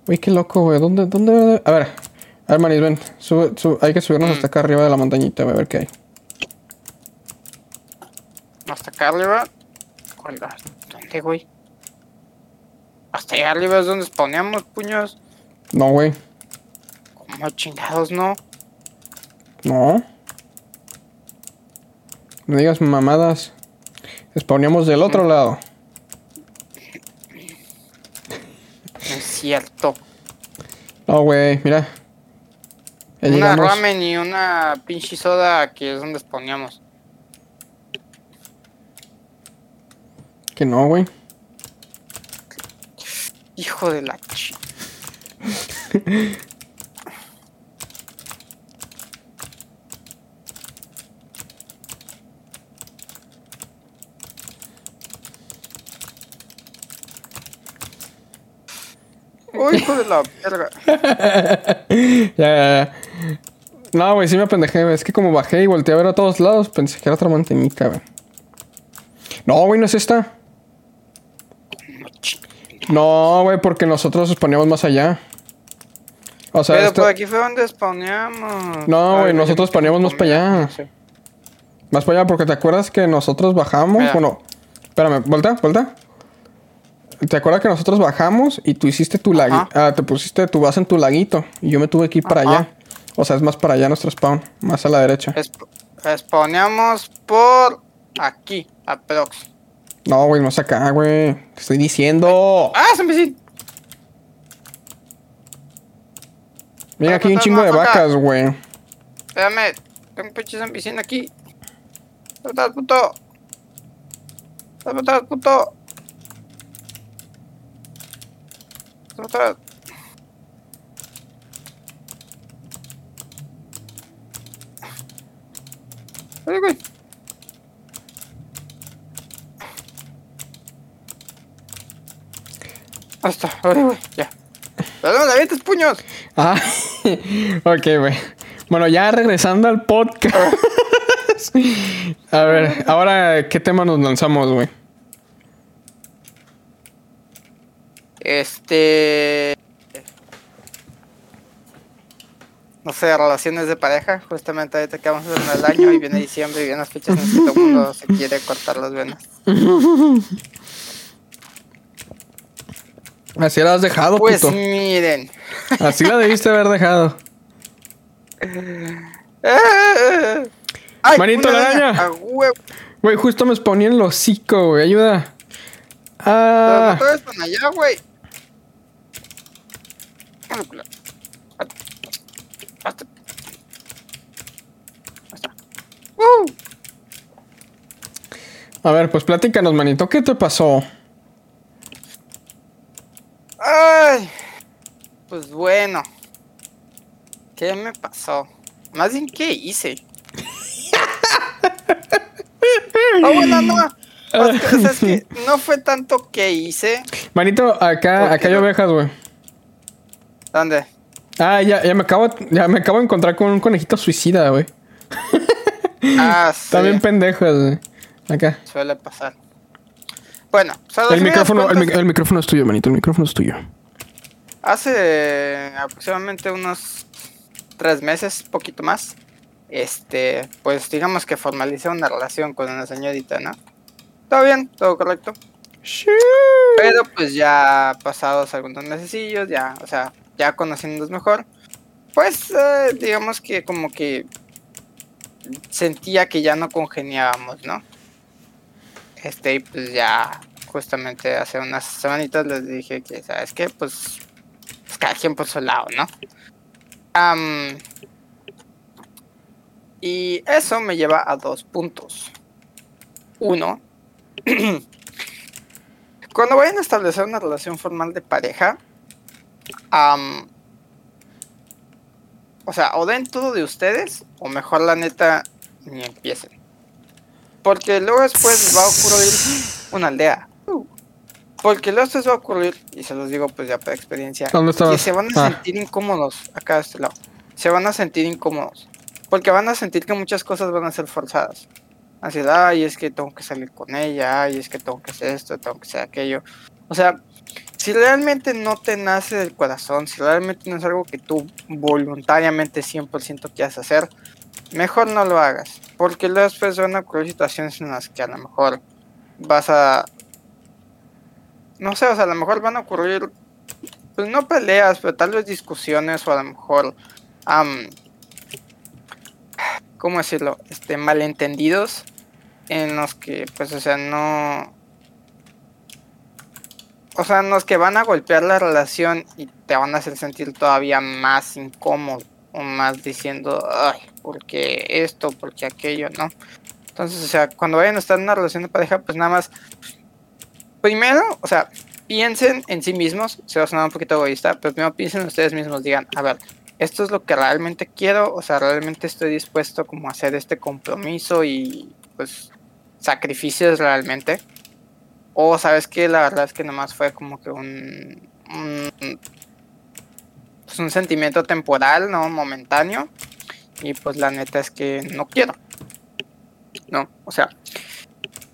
Uy, qué loco, güey. ¿Dónde, dónde? A ver, a ver, Manis, ven. Sube, sube. Hay que subirnos hasta acá arriba de la montañita, güey, a ver qué hay. Hasta acá arriba. ¿Dónde, güey? Hasta allá arriba es donde spawneamos, puños. No, güey. Como chingados, ¿no? No. No digas mamadas. Spawneamos del otro lado. No es cierto. No, güey, mira. Ya una llegamos. ramen y una pinche soda que es donde spawneamos. Que no, güey. Hijo de la ch... Uy, hijo de la verga. ya, ya, ya. No, güey, sí me apendejé, güey. Es que como bajé y volteé a ver a todos lados, pensé que era otra montañita, güey. No, güey, no es esta. No, güey, porque nosotros spawneamos más allá. O sea, Pero esto- por aquí fue donde spawneamos. No, güey, nosotros spawneamos más para allá. más para allá, porque te acuerdas que nosotros bajamos. Mira. Bueno, espérame, vuelta, vuelta. ¿Te acuerdas que nosotros bajamos y tú hiciste tu laguito? Ah, te pusiste tu base en tu laguito y yo me tuve que ir para Ajá. allá. O sea, es más para allá nuestro spawn, más a la derecha. Esp- spawneamos por aquí, aprox. No, güey, no es acá, güey. Te estoy diciendo. ¡Ah, se me! Mira, aquí hay un chingo de vacas, güey. Espérame, tengo un pinche zombicín aquí. ¿Dónde estás, puto? ¿Dónde estás, puto? ¿Dónde estás? Ay, güey. Está, ay, güey, ya. ¡Pero no le avientes puños! Ah, ok, güey. Bueno, ya regresando al podcast. A ver, ahora, ¿qué tema nos lanzamos, güey? Este. No sé, relaciones de pareja. Justamente ahorita que vamos en el año y viene diciembre y vienen las fechas en las que todo el mundo se quiere cortar las venas. Así la has dejado, Pues puto. miren. Así la debiste haber dejado. ¡Ay, Manito la araña! ¡A! Güey, justo me spawné en el hocico, güey. Ayuda. Pero Ah. no están allá, güey. ¡Uh! A ver, pues platícanos, manito. ¿Qué te pasó? Ay, pues bueno. ¿Qué me pasó? Más bien, ¿qué hice? Ah, bueno, no. O sea, o sea, es que no fue tanto que hice. Manito, acá, ¿Por acá hay no? ovejas, güey. ¿Dónde? Ah, ya, ya me acabo, ya me acabo de encontrar con un conejito suicida, güey. Ah, sí. También pendejos, güey. Acá. Suele pasar. Bueno, a El micrófono, el, el micrófono es tuyo, manito. El micrófono es tuyo. Hace aproximadamente unos tres meses, poquito más, este, pues digamos que formalicé una relación con una señorita, ¿no? Todo bien, todo correcto. Pero pues ya pasados algunos mesecillos, ya, o sea, ya conociéndonos mejor, pues eh, digamos que como que sentía que ya no congeniábamos, ¿no? Este, y pues ya justamente hace unas semanitas les dije que, ¿sabes qué? Pues, pues cada quien por su lado, ¿no? Y eso me lleva a dos puntos. Uno, cuando vayan a establecer una relación formal de pareja, o sea, o den todo de ustedes, o mejor la neta, ni empiecen. Porque luego después va a ocurrir una aldea. Porque luego después va a ocurrir, y se los digo pues ya por experiencia, ¿Dónde que se van a Ah. sentir incómodos acá de este lado. Se van a sentir incómodos. Porque van a sentir que muchas cosas van a ser forzadas. Así, ay, es que tengo que salir con ella, ay, es que tengo que hacer esto, tengo que hacer aquello. O sea, si realmente no te nace del corazón, si realmente no es algo que tú voluntariamente 100% quieras hacer, mejor no lo hagas. Porque luego después van a ocurrir situaciones en las que a lo mejor vas a... No sé, o sea, a lo mejor van a ocurrir, pues no peleas, pero tal vez discusiones o a lo mejor... ¿Cómo decirlo? Este, malentendidos en los que, pues, o sea, no... O sea, en los que van a golpear la relación y te van a hacer sentir todavía más incómodo o más diciendo, ay, porque esto, porque aquello, ¿no? Entonces, o sea, cuando vayan a estar en una relación de pareja, pues nada más, primero, o sea, piensen en sí mismos, se va a sonar un poquito egoísta, pero primero piensen en ustedes mismos, digan, a ver, esto es lo que realmente quiero, o sea, realmente estoy dispuesto como a hacer este compromiso y pues sacrificios realmente. O sabes que la verdad es que nomás fue como que un, un, pues, un sentimiento temporal, ¿no? Momentáneo. Y pues la neta es que no quiero. No, o sea,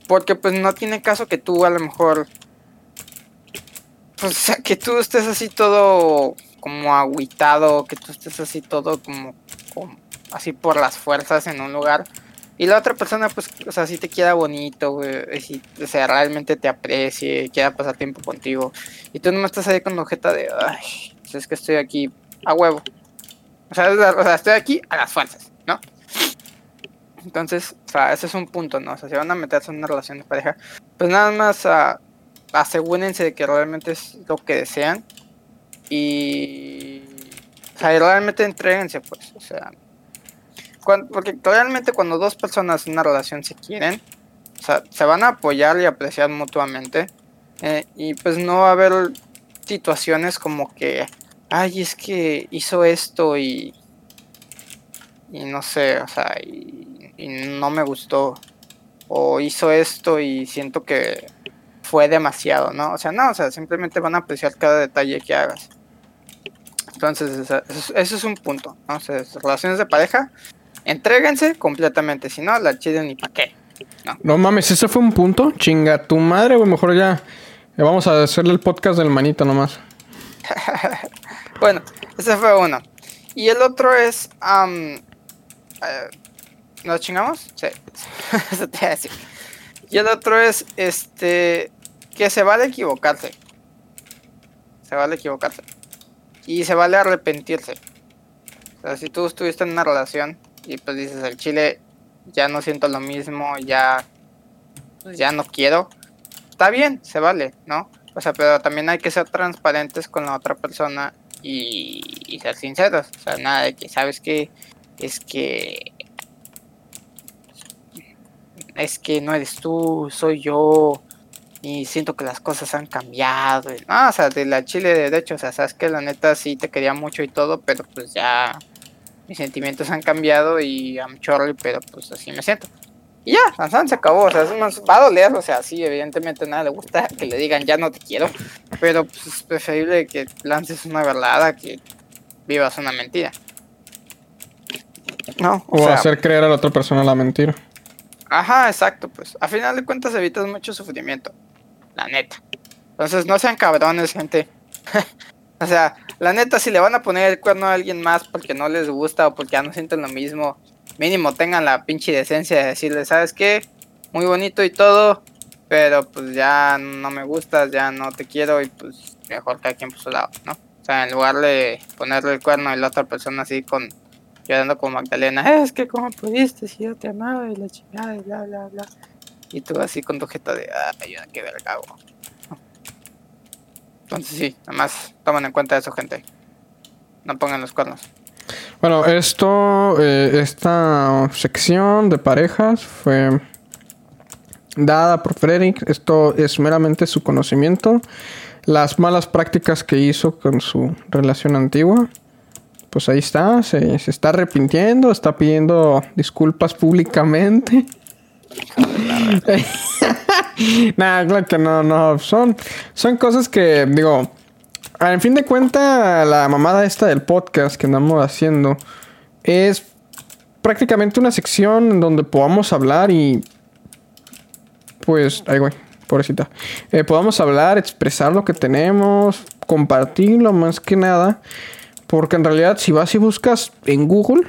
porque pues no tiene caso que tú a lo mejor pues, o sea, que tú estés así todo como agüitado, que tú estés así todo como, como, así por las fuerzas en un lugar. Y la otra persona, pues, o sea, si te queda bonito, si, o sea, realmente te aprecie, quiera pasar tiempo contigo. Y tú no estás ahí con la de, ay, pues es que estoy aquí a huevo. O sea, o sea, estoy aquí a las fuerzas, ¿no? Entonces, o sea, ese es un punto, ¿no? O sea, si van a meterse en una relación de pareja, pues nada más asegúrense de que realmente es lo que desean y o sea, realmente entreguense pues o sea porque realmente cuando dos personas en una relación se quieren o sea, se van a apoyar y apreciar mutuamente eh, y pues no va a haber situaciones como que ay es que hizo esto y y no sé o sea y, no me gustó o hizo esto y siento que fue demasiado, ¿no? O sea, no, o sea, simplemente van a apreciar cada detalle que hagas. Entonces, eso, es un punto, ¿no? Relaciones de pareja, entréguense completamente, si no, la chiden ni para qué. ¿no? no mames, ese fue un punto. Chinga tu madre, güey. Mejor ya, vamos a hacerle el podcast del manito nomás. bueno, ese fue uno. Y el otro es. Um, ¿Nos chingamos? Sí. Eso te voy a decir. Y el otro es. Este que se vale equivocarse. Se vale equivocarse. Y se vale arrepentirse. O sea, si tú estuviste en una relación y pues dices, el chile ya no siento lo mismo, ya, pues, ya no quiero. Está bien, se vale, ¿no? O sea, pero también hay que ser transparentes con la otra persona y, y ser sinceros. O sea, nada de que, ¿sabes qué? Es que... Es que no eres tú, soy yo y siento que las cosas han cambiado. no, o sea, de la chile, de hecho, o sea, sabes que la neta sí te quería mucho y todo, pero pues ya mis sentimientos han cambiado y I'm sorry, pero pues así me siento. Y ya, San se acabó, o sea, va a doler, o sea, sí, evidentemente nada le gusta que le digan ya no te quiero, pero pues es preferible que lances una verdad que vivas una mentira. No, o, hacer creer a la otra persona la mentira. Ajá, exacto, pues. A final de cuentas evitas mucho sufrimiento la neta. Entonces no sean cabrones, gente. o sea, la neta, si le van a poner el cuerno a alguien más porque no les gusta o porque ya no sienten lo mismo, mínimo tengan la pinche decencia de decirle, ¿sabes qué? Muy bonito y todo, pero pues ya no me gustas, ya no te quiero y pues mejor cada quien por su lado, ¿no? O sea, en lugar de ponerle el cuerno a la otra persona así con llorando como Magdalena, es que como pudiste si yo te amaba y la chingada y bla bla bla. Y tú así con tu jeta de, ay, qué verga hago. Entonces sí, nada más tomen en cuenta eso, gente. No pongan los cuernos. Bueno, esto, eh, esta sección de parejas fue dada por Frederick. Esto es meramente su conocimiento. Las malas prácticas que hizo con su relación antigua. Pues ahí está, se, se está arrepintiendo, está pidiendo disculpas públicamente. Nada, claro que no, no. Son, son cosas que, digo, en fin de cuentas, la mamada esta del podcast que andamos haciendo es prácticamente una sección en donde podamos hablar y. Pues, ay, güey, pobrecita. Eh, podamos hablar, expresar lo que tenemos, compartirlo más que nada. Porque en realidad, si vas y buscas en Google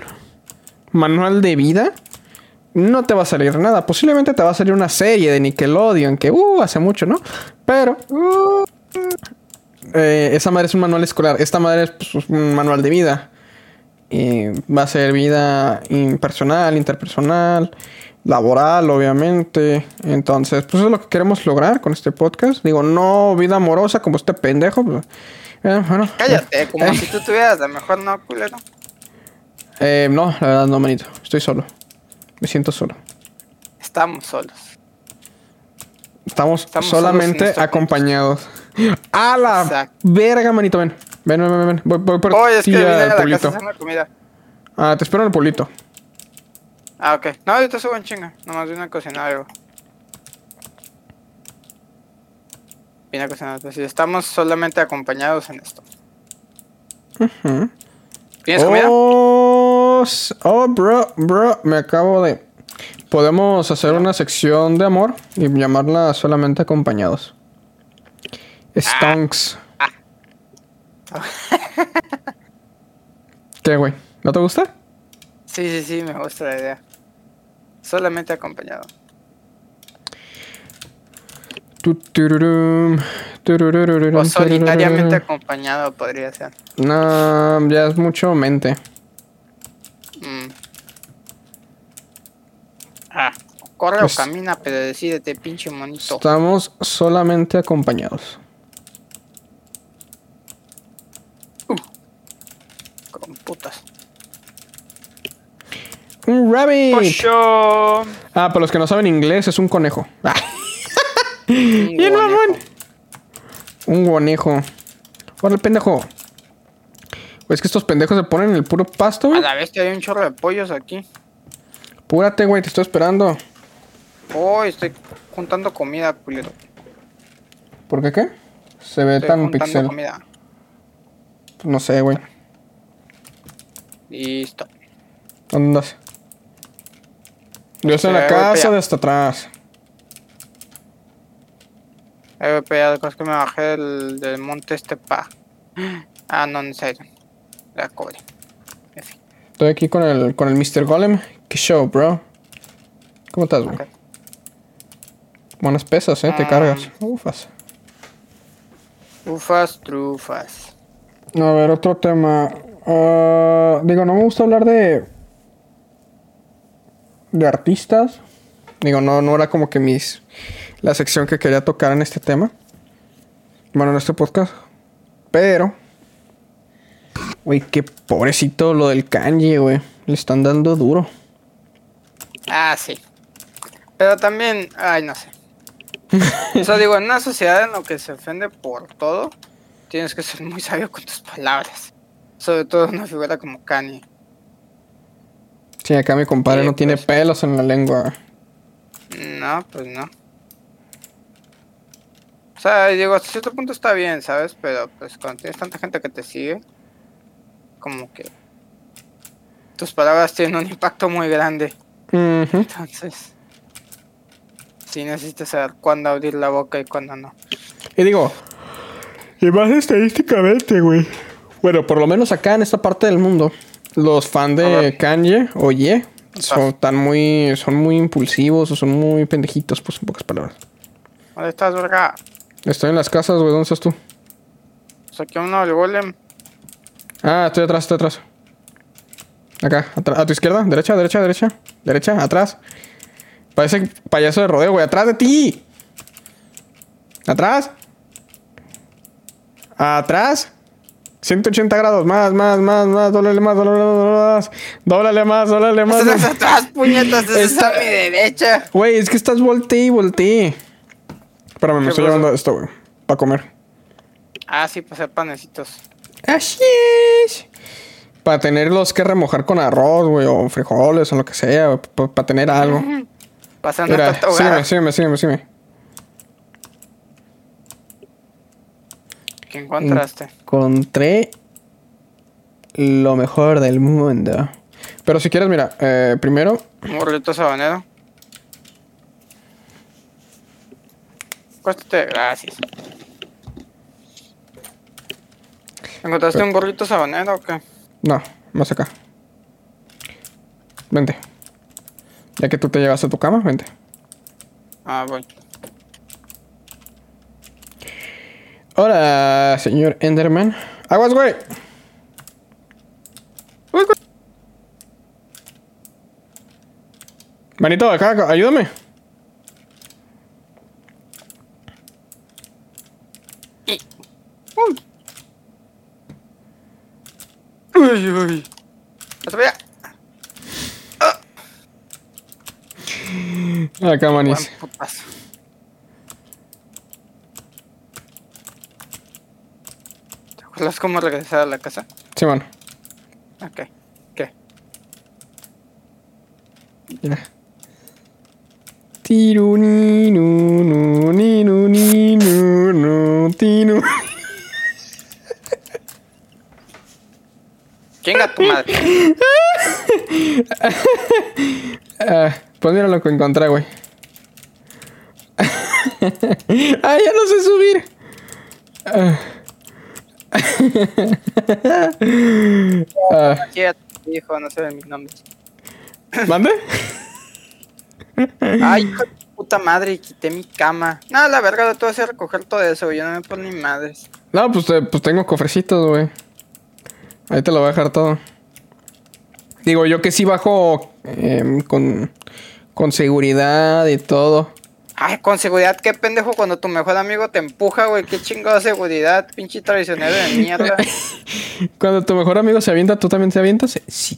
manual de vida, no te va a salir nada. Posiblemente te va a salir una serie de Nickelodeon que, uh, hace mucho, ¿no? Pero, uh, eh, esa madre es un manual escolar. Esta madre es pues, un manual de vida. Va a ser vida impersonal, interpersonal, laboral, obviamente. Entonces, pues eso es lo que queremos lograr con este podcast. Digo, no vida amorosa como este pendejo. Pues, eh, bueno, Cállate, como eh. si tú tuvieras la mejor no, culero. Eh, no, la verdad no, manito. Estoy solo. Me siento solo. Estamos solos. Estamos, solamente acompañados. ¡A la verga, manito! Ven. Ven, ven, ven. Voy, voy por Oye, es que vine a la casa a hacer comida. Ah, te espero en el polito. Ah, ok. No, yo te subo en chinga. Nomás vine a cocinar algo. Vine a cocinar. Estamos solamente acompañados en esto. ¿Tienes comida? Oh, bro, bro, me acabo de. Podemos hacer una sección de amor y llamarla solamente acompañados. Stonks. ¿Qué, güey? ¿No te gusta? Sí, sí, sí, me gusta la idea. Solamente acompañado. O solitariamente acompañado podría ser. No, ya es mucho mente. Mm. Ah, corre Pues- o camina, pero decídete, pinche monito. Estamos solamente acompañados. Con putas. Un rabbit. Ah, para los que no saben inglés, es un conejo. Ah, Bien, mamón. un conejo. Órale, pendejo. Güey, Es que estos pendejos se ponen en el puro pasto, A güey. la vez que hay un chorro de pollos aquí. Púrate, güey, te estoy esperando. Oh, estoy juntando comida, culero. ¿Por qué qué? Se ve Estoy tan juntando pixel. comida. No sé, güey. Listo. ¿Dónde andas? Yo estoy en la casa de hasta atrás. Para allá, es que me bajé del, del monte este pa. Ah, no, no es Iron. La cobre. En fin, Estoy aquí con el, con el Mr. Golem. ¿Qué show, bro? ¿Cómo estás, güey? ok. Buenas pesas, eh, te Ah. cargas. Ufas. Ufas, trufas. A ver, otro tema. Ah, digo, no me gusta hablar de. de artistas. Digo, no, no era como que mis. La sección que quería tocar en este tema. Bueno, en este podcast. Pero. Güey, qué pobrecito lo del kanji, güey. Le están dando duro. Ah, sí. Pero también, ay, no sé. o sea, digo, en una sociedad en la que se ofende por todo, tienes que ser muy sabio con tus palabras. Sobre todo una figura como Kanye. Sí, acá mi compadre Sí, no tiene pues. pelos en la lengua. No, pues no. O sea, digo, hasta cierto punto está bien, ¿sabes? Pero pues cuando tienes tanta gente que te sigue, como que tus palabras tienen un impacto muy grande. Entonces, sí necesitas saber cuándo abrir la boca y cuándo no. Y digo, y más estadísticamente, güey. Bueno, por lo menos acá en esta parte del mundo, los fans de. Kanye o Ye son tan muy, son muy impulsivos o son muy pendejitos, pues en pocas palabras. ¿Dónde estás, verga? Estoy en las casas, güey, ¿dónde estás tú? Saqué uno del golem. Ah, estoy atrás, estoy atrás. Acá, atra- a tu izquierda, derecha, derecha, derecha, derecha, atrás. Parece payaso de rodeo, güey, atrás de ti. Atrás. Atrás. 180 grados, más, más, más, más, dóblale más, dóblale más, dóblale más, dóblale más. Estás atrás, puñetas, esa es mi derecha. Güey, es que estás volteé y volteé. Espérame, me ¿Qué estoy llevando esto, güey, para comer. Ah, sí, pues hacer panecitos. Así es. Para tenerlos que remojar con arroz, güey, o frijoles, o lo que sea, para tener algo. Pasando Mira, sígueme, sígueme, sígueme, sígueme. ¿Qué encontraste? Encontré lo mejor del mundo. Pero si quieres, mira, eh, primero, Un gorrito sabanero. Cuéstate, gracias. ¿Encontraste un gorrito sabanero o qué? no, más acá. Vente. Ya que tú te llevaste a tu cama, vente. Ah, voy. Hola, señor Enderman. Aguas, güey. Manito, acá, ayúdame. Uy. Uy, uy. Hasta allá. Acá, manis. Buen putazo. ¿Te acuerdas cómo regresar a la casa? Sí, mano. Ok. ¿Qué? Mira. Tiru, ni, nu, nu, ni, nu, ni, nu, nu, ti, Ah, pues mira lo que encontré, güey. ah, ya no sé subir. Ah. Ah, hijo, no sé mis nombres. ¿Mande? Ay, hijo de puta madre, quité mi cama. No, la verga, lo tuve que recoger todo eso. Yo no me pongo ni madres. No, pues, eh, pues tengo cofrecitos, güey. Ahí te lo voy a dejar todo. Digo, yo que sí bajo em, con, con seguridad y todo. Ay, con seguridad, qué pendejo cuando tu mejor amigo te empuja, güey. Qué chingada seguridad, pinche traicionero de mierda. Cuando tu mejor amigo se avienta, ¿tú también te avientas? Sí.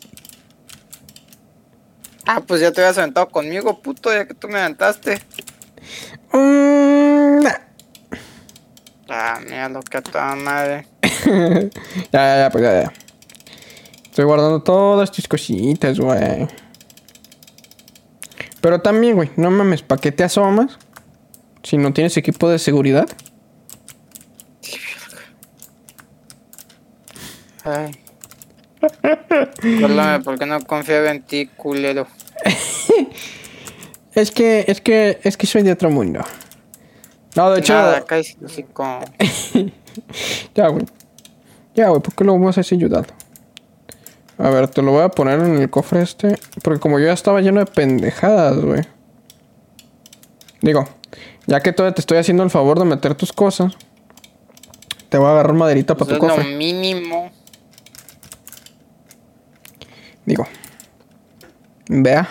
Ah, pues ya te habías aventado conmigo, puto, ya que tú me aventaste. Mm, nah. Ah, mira lo que a toda madre. ya, ya, ya, pues ya, ya. Estoy guardando todas tus cositas, güey. Pero también, güey, no mames, ¿para qué te asomas? Si no tienes equipo de seguridad. Ay. Perdóname, porque no confío en ti, culero. Es que, es que, es que soy de otro mundo. No, de hecho. Nada, acá es. Ya, güey. Ya, güey, ¿por qué lo vamos a hacer ayudado? A ver, te lo voy a poner en el cofre este. Porque como yo ya estaba lleno de pendejadas, güey. Digo, ya que todavía te estoy haciendo el favor de meter tus cosas. Te voy a agarrar maderita para tu es lo cofre. mínimo. Digo. Vea.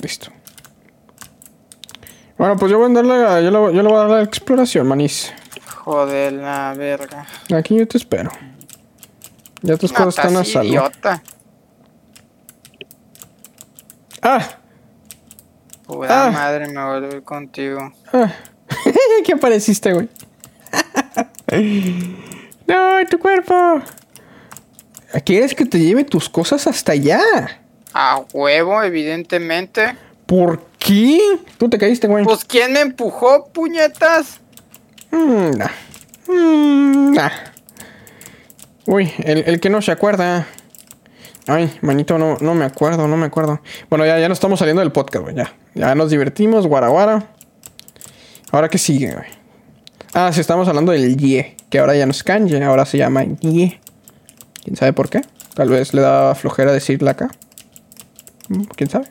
Listo. Bueno, pues yo voy a darle a- yo, le, yo le voy a dar la exploración, manís. Joder, la verga. Aquí yo te espero. Ya tus cosas están a salvo. idiota. ¡Ah! Pura Ah. madre, me voy a ir contigo. ah. ¿Qué apareciste, güey? ¡No, tu cuerpo! ¿Quieres que te lleve tus cosas hasta allá? A huevo, evidentemente. ¿Por qué? Tú te caíste, güey. Pues, ¿quién me empujó, puñetas? Mm, nah. Mm, nah. Uy, el, el que no se acuerda. Ay, manito, no, no me acuerdo, no me acuerdo. Bueno, ya, ya nos estamos saliendo del podcast, güey. Ya. Ya nos divertimos, guaraguara. Ahora qué sigue, güey. Ah, sí, estamos hablando del Ye, que ahora ya no es kanji, ahora se llama Ye. ¿Quién sabe por qué? Tal vez le da flojera decirla acá. Mm, ¿Quién sabe?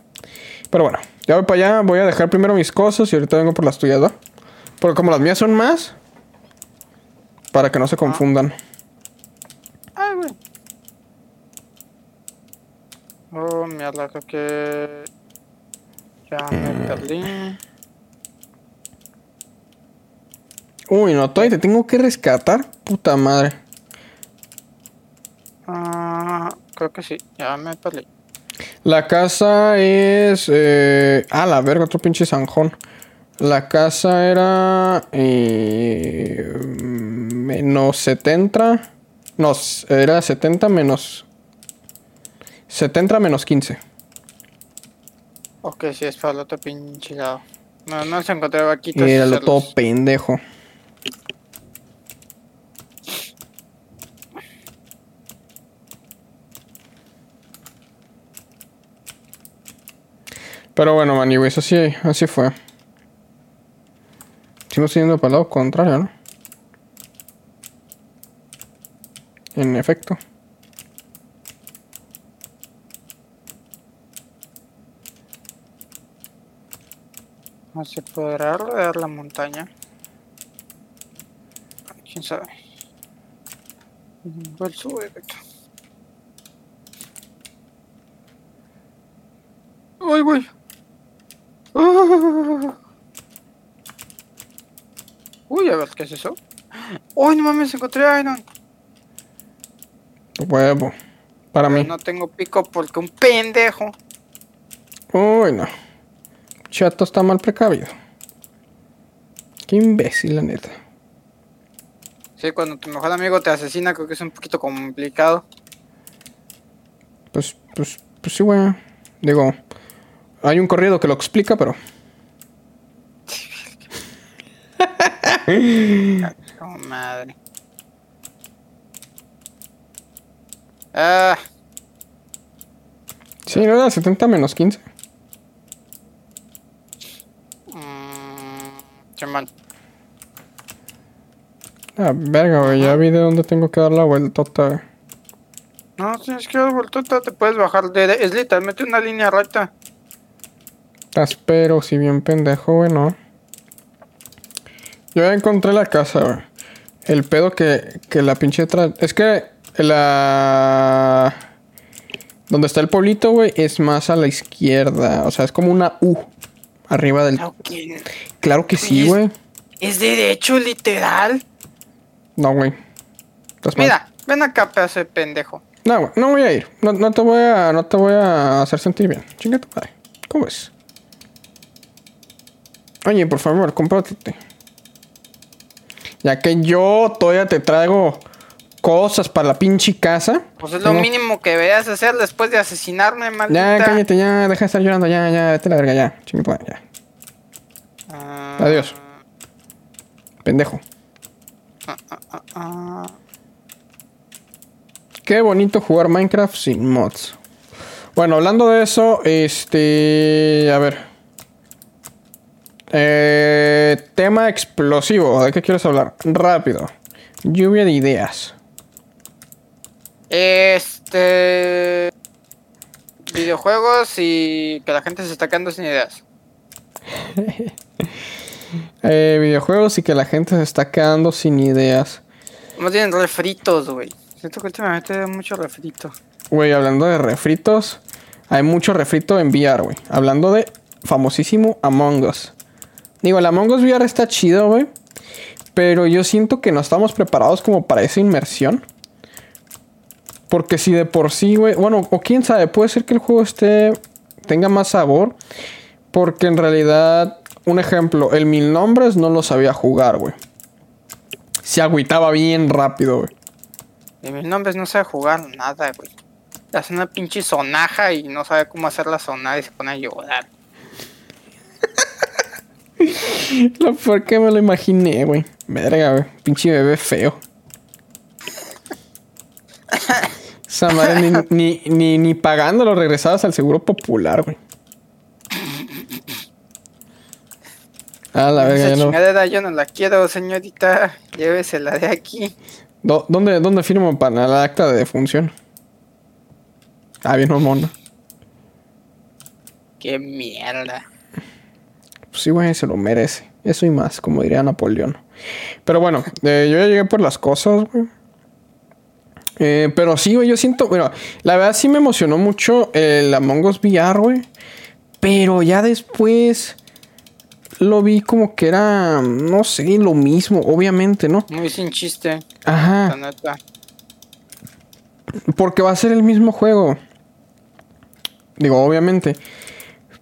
Pero bueno, ya voy para allá, voy a dejar primero mis cosas y ahorita vengo por las tuyas, ¿va? Porque como las mías son más, para que no se confundan. Ay, güey. Oh, mierda, creo que... Ya me perdí. Uy, no, todavía te tengo que rescatar. Puta madre. Ah, creo que sí, ya me perdí. La casa es... Eh... Ah, la verga, otro pinche zanjón. La casa era... eh, menos 70. No, era 70 menos... 70 menos 15. Ok, sí, es para el otro pinche lado. No, no se encontré vaquitas. Era lo todo pendejo. Pero bueno, maniwis, así, así fue. Estamos yendo para el lado contrario, ¿no? En efecto. ¿No se podrá rodear la montaña? ¿Quién sabe? ¿Cuál sube? ¡Ay, güey! ¡Ah! Uy, a ver, ¿qué es eso? ¡Uy, no mames! Encontré Iron. Huevo. Para Pero mí. no tengo pico porque un pendejo. Uy, no. Chato está mal precavido. Qué imbécil, la neta. Sí, cuando tu mejor amigo te asesina, creo que es un poquito complicado. Pues, pues, pues sí, güey. Digo, hay un corrido que lo explica, pero. Oh, madre. Ah, Sí, no era 70 menos 15. Mmm. Mal. Ah, verga, güey. Ya vi de dónde tengo que dar la vueltota. No, tienes que dar vueltota, te puedes bajar. De, es literalmente una línea recta. Espero, si bien pendejo, güey, no. Yo ya encontré la casa, güey. El pedo que, que la pinche tra- Es que la... Donde está el pueblito, güey, es más a la izquierda. O sea, es como una U arriba del... Ok. Claro que sí, Es- güey. Es derecho, literal. No, güey. Mira, ven acá, pedazo de pendejo. No, güey, no voy a ir. No, no te voy a, no te voy a hacer sentir bien. Chinga tu madre. ¿Cómo es? Oye, por favor, cómprate. Ya que yo todavía te traigo cosas para la pinche casa. Pues es lo mínimo que veas hacer después de asesinarme, maldita. Ya, cállate, ya, deja de estar llorando, ya, ya, vete a la verga, ya. Madre, ya. Ah, Adiós. Pendejo. ah, Qué bonito jugar Minecraft sin mods. Bueno, hablando de eso, este. A ver. Eh, tema explosivo. ¿De qué quieres hablar? Rápido. Lluvia de ideas. Este. Videojuegos y que la gente se está quedando sin ideas. Eh, videojuegos y que la gente se está quedando sin ideas. Más bien refritos, güey. Siento que últimamente hay mucho refrito. Güey, hablando de refritos. Hay mucho refrito en VR, güey. Hablando de famosísimo Among Us. Digo, el Among Us VR está chido, güey. Pero yo siento que no estamos preparados como para esa inmersión. Porque si de por sí, güey. Bueno, o quién sabe, puede ser que el juego esté. tenga más sabor. Porque en realidad, un ejemplo, el Mil Nombres no lo sabía jugar, güey. Se agüitaba bien rápido, güey. Y mis nombres no sabe jugar nada, güey. Hace una pinche sonaja y no sabe cómo hacer la sonada y se pone a llorar. Lo peor que me lo imaginé, güey. Verga, güey. Pinche bebé feo. Esa madre ni, ni, ni, ni pagándolo regresabas al seguro popular, güey. Ah, la verga, Esa ya no. yo no la quiero, señorita. Llévesela de aquí. Do- ¿Dónde, ¿Dónde firmo para el acta de defunción? Ah, bien mono. Qué mierda. Pues sí, güey, se lo merece. Eso y más, como diría Napoleón. Pero bueno, eh, yo ya llegué por las cosas, güey. Eh, pero sí, güey, yo siento, bueno, la verdad sí me emocionó mucho el Among Us VR, güey. Pero ya después lo vi como que era, no sé, lo mismo, obviamente, ¿no? Muy sin chiste, la Ajá, neta. porque va a ser el mismo juego. Digo, obviamente.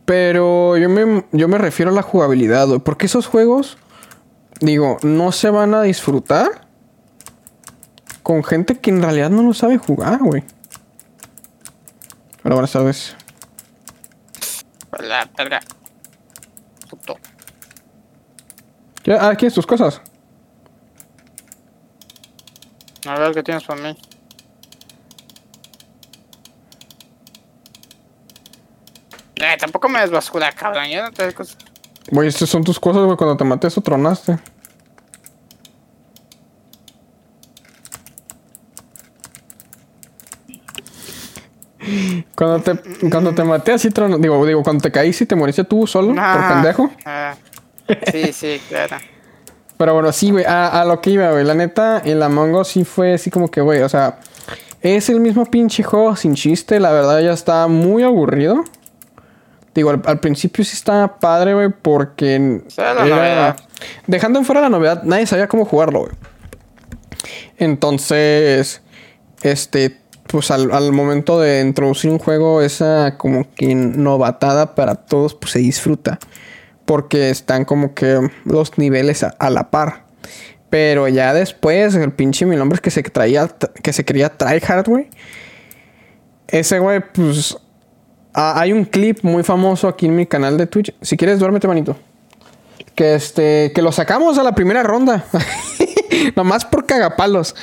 Pero yo me, yo me refiero a la jugabilidad, güey. Porque esos juegos, digo, no se van a disfrutar con gente que en realidad no lo sabe jugar, güey. Pero buenas tardes. La verga. Puto. ¿Ya? Ah, aquí es tus cosas. A ver qué tienes para mí. Eh, tampoco me des basura, cabrón. Yo no te cosas. Güey, estas son tus cosas, güey. Cuando te maté, eso tronaste. Cuando te, cuando te maté así. Digo, digo, cuando te caíste y te moriste tú solo, por pendejo. ah. sí, sí, claro. Pero bueno, sí, güey, a, a lo que iba, güey. La neta, el Among Us sí fue así como que, güey, o sea, es el mismo pinche juego sin chiste. La verdad ya está muy aburrido. Digo, al, al principio sí estaba padre, güey, porque... La. Dejando en fuera la novedad, nadie sabía cómo jugarlo, güey. Entonces, este, pues al, momento de introducir un juego, esa como que novatada para todos, pues se disfruta. Porque están como que los niveles a, la par. Pero ya después, el pinche mil hombres que se traía, que se quería tryhard, güey. Ese güey, pues. hay un clip muy famoso aquí en mi canal de Twitch. Si quieres, duérmete, manito. Que este. Que lo sacamos a la primera ronda. Nomás por cagapalos.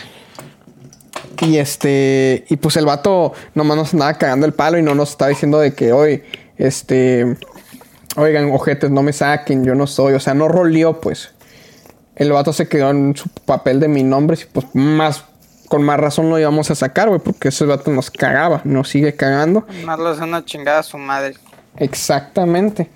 Y este, y pues el vato nomás nos andaba cagando el palo y no nos estaba diciendo de que hoy, este, oigan, ojetes, no me saquen, yo no soy, o sea, no roleó, pues. El vato se quedó en su papel de mi nombre, y pues más, con más razón lo íbamos a sacar, güey, porque ese vato nos cagaba, nos sigue cagando. Más lo hace una chingada a su madre. Exactamente.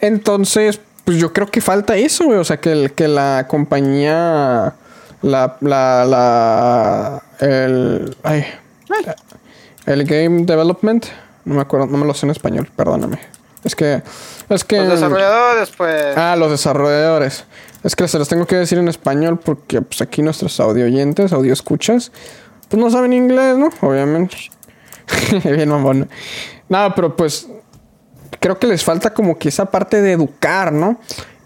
Entonces, pues yo creo que falta eso, güey. O sea, que, el, que la compañía. La. La. la el. Ay, el Game Development. No me acuerdo, no me lo sé en español, perdóname. Es que. Es que. Los desarrolladores, pues. Ah, los desarrolladores. Es que se los tengo que decir en español porque pues aquí nuestros audio oyentes, audio escuchas, pues no saben inglés, ¿no? Obviamente. Bien mamón. No, pero pues creo que les falta como que esa parte de educar, ¿no?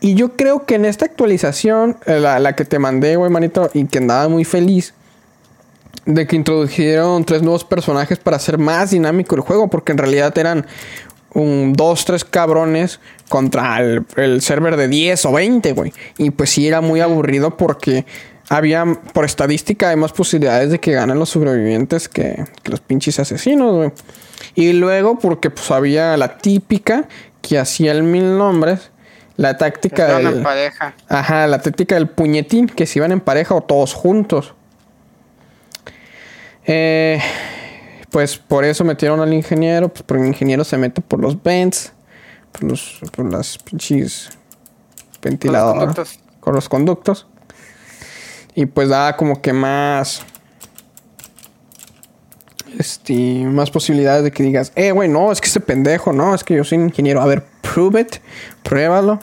Y yo creo que en esta actualización, eh, la, que te mandé, güey, manito, y que andaba muy feliz, de que introdujeron tres nuevos personajes para hacer más dinámico el juego, porque en realidad eran un, dos, tres cabrones contra el, server de 10 o 20, güey. Y pues sí era muy aburrido porque había, por estadística, hay más posibilidades de que ganen los sobrevivientes que, que los pinches asesinos, güey. Y luego, porque pues había la típica que hacía el mil nombres. La táctica del. En pareja. Ajá, la táctica del puñetín, que se iban en pareja o todos juntos. Eh, pues por eso metieron al ingeniero, pues porque el ingeniero se mete por los vents, por, los, por las pinches ventiladores, con los conductos. Y pues da como que más este, más posibilidades de que digas, eh, güey, no, es que ese pendejo, no, es que yo soy ingeniero. A ver, prove it, pruébalo.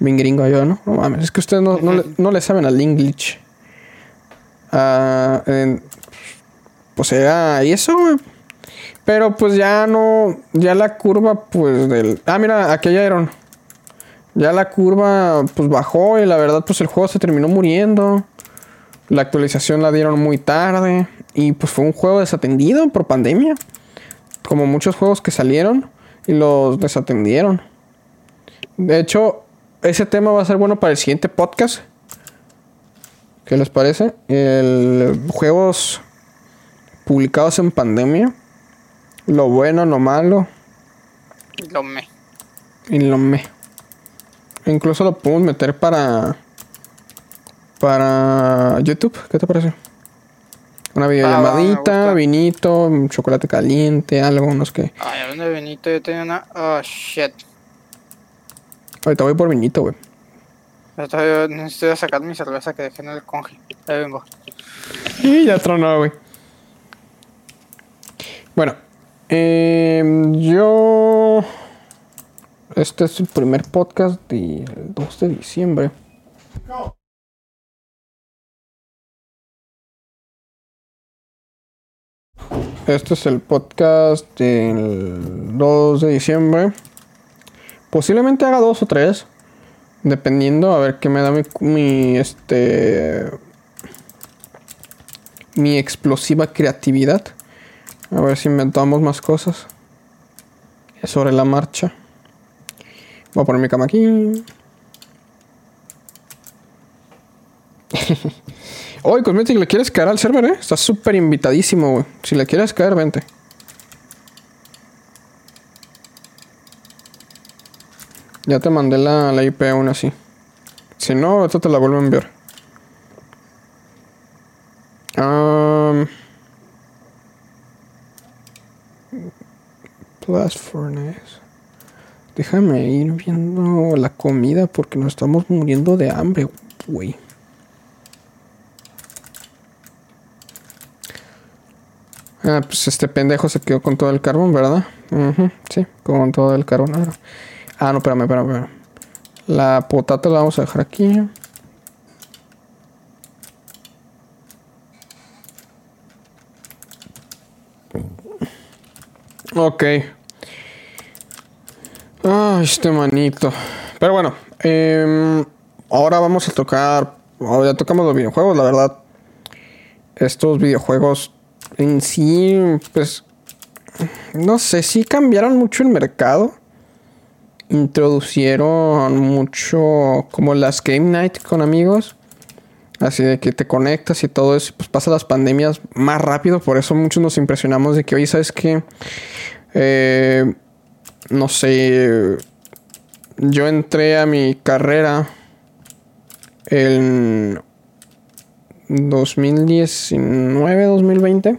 Bien gringo yo, ¿no? No mames, es que ustedes no, no, le, saben al English. Uh, pues era y eso, güey. Pero pues ya no, ya la curva, pues del... Ah, mira, aquí hay Iron. Ya la curva, pues bajó y la verdad, pues el juego se terminó muriendo. La actualización la dieron muy tarde. Y pues fue un juego desatendido por pandemia. Como muchos juegos que salieron y los desatendieron. De hecho, ese tema va a ser bueno para el siguiente podcast. ¿Qué les parece? El juegos publicados en pandemia. Lo bueno, lo malo. Y lo me. Y lo me. Incluso lo podemos meter para. Para YouTube. ¿Qué te parece? Una videollamadita, vinito, chocolate caliente, algo, no sé qué. Ay, hablando de vinito, yo tenía una. Oh, shit. Ahorita voy por vinito, güey. Necesito sacar mi cerveza que dejé en el conge. Ahí vengo. Y ya tronó, güey. Bueno, eh, yo. Este es el primer podcast del 2 de diciembre. Este es el podcast del 2 de diciembre. Posiblemente haga dos o tres. Dependiendo a ver qué me da mi, este mi explosiva creatividad. A ver si inventamos más cosas. Sobre la marcha. Voy a poner mi cama aquí. Oye, Cosmetic, ¿le quieres caer al server, eh? Estás súper invitadísimo, güey. Si le quieres caer, vente. Ya te mandé la, la IP aún así. Si no, esto te la vuelvo a enviar. Um, Plus Furnace. Déjame ir viendo la comida porque nos estamos muriendo de hambre, güey. Ah, pues este pendejo se quedó con todo el carbón, ¿verdad? sí, con todo el carbón. Ah, no, espérame, espérame, espérame. La potata la vamos a dejar aquí. Ok. Ah, este manito. Pero bueno, em, ahora vamos a tocar. ya tocamos los videojuegos, la verdad. Estos videojuegos en sí, pues, no sé, sí cambiaron mucho el mercado. Introducieron mucho como las Game Night con amigos. Así de que te conectas y todo eso, pues pasa las pandemias más rápido. Por eso muchos nos impresionamos de que, oye, ¿sabes qué? Eh, no sé, yo entré a mi carrera en 2019, 2020.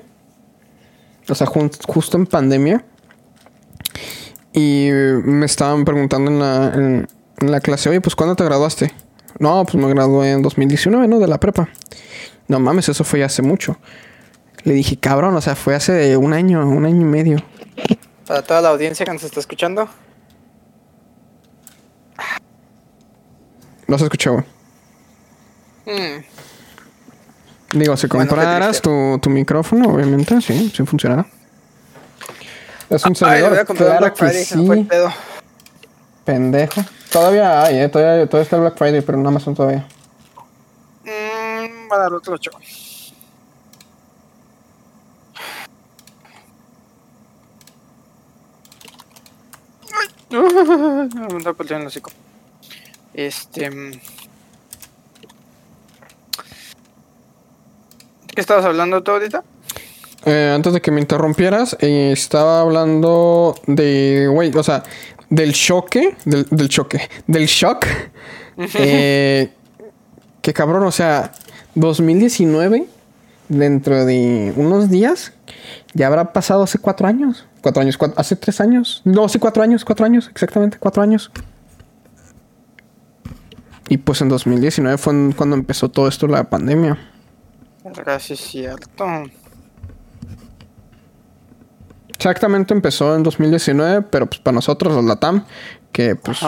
O sea, justo en pandemia. Y me estaban preguntando en la, en, la clase, oye, pues ¿cuándo te graduaste? No, pues me gradué en 2019, ¿no? De la prepa. No mames, eso fue hace mucho. Le dije, cabrón, o sea, fue hace un año, un año y medio. Para toda la audiencia que nos está escuchando. No se escuchó. Mm. Digo, si compraras tu, tu, micrófono, obviamente, sí, sí funcionará. Es un servidor, Ay, claro que sí. Pendejo. Todavía hay, eh, todavía, todavía está el Black Friday, pero no Amazon todavía. Mmm, va a dar otro 8. me está peleando el hocico. Este. Mm, ¿Qué estabas hablando tú ahorita? Eh, antes de que me interrumpieras, eh, estaba hablando de, güey, o sea, del choque, del, del choque, del shock. eh, que cabrón, o sea, 2019, dentro de unos días, ya habrá pasado hace cuatro años. Cuatro años, hace tres años. No, hace cuatro años, cuatro años, exactamente, cuatro años. Y pues en 2019 fue cuando empezó todo esto, la pandemia. Gracias, cierto. Exactamente empezó en 2019, pero pues para nosotros los LATAM, que pues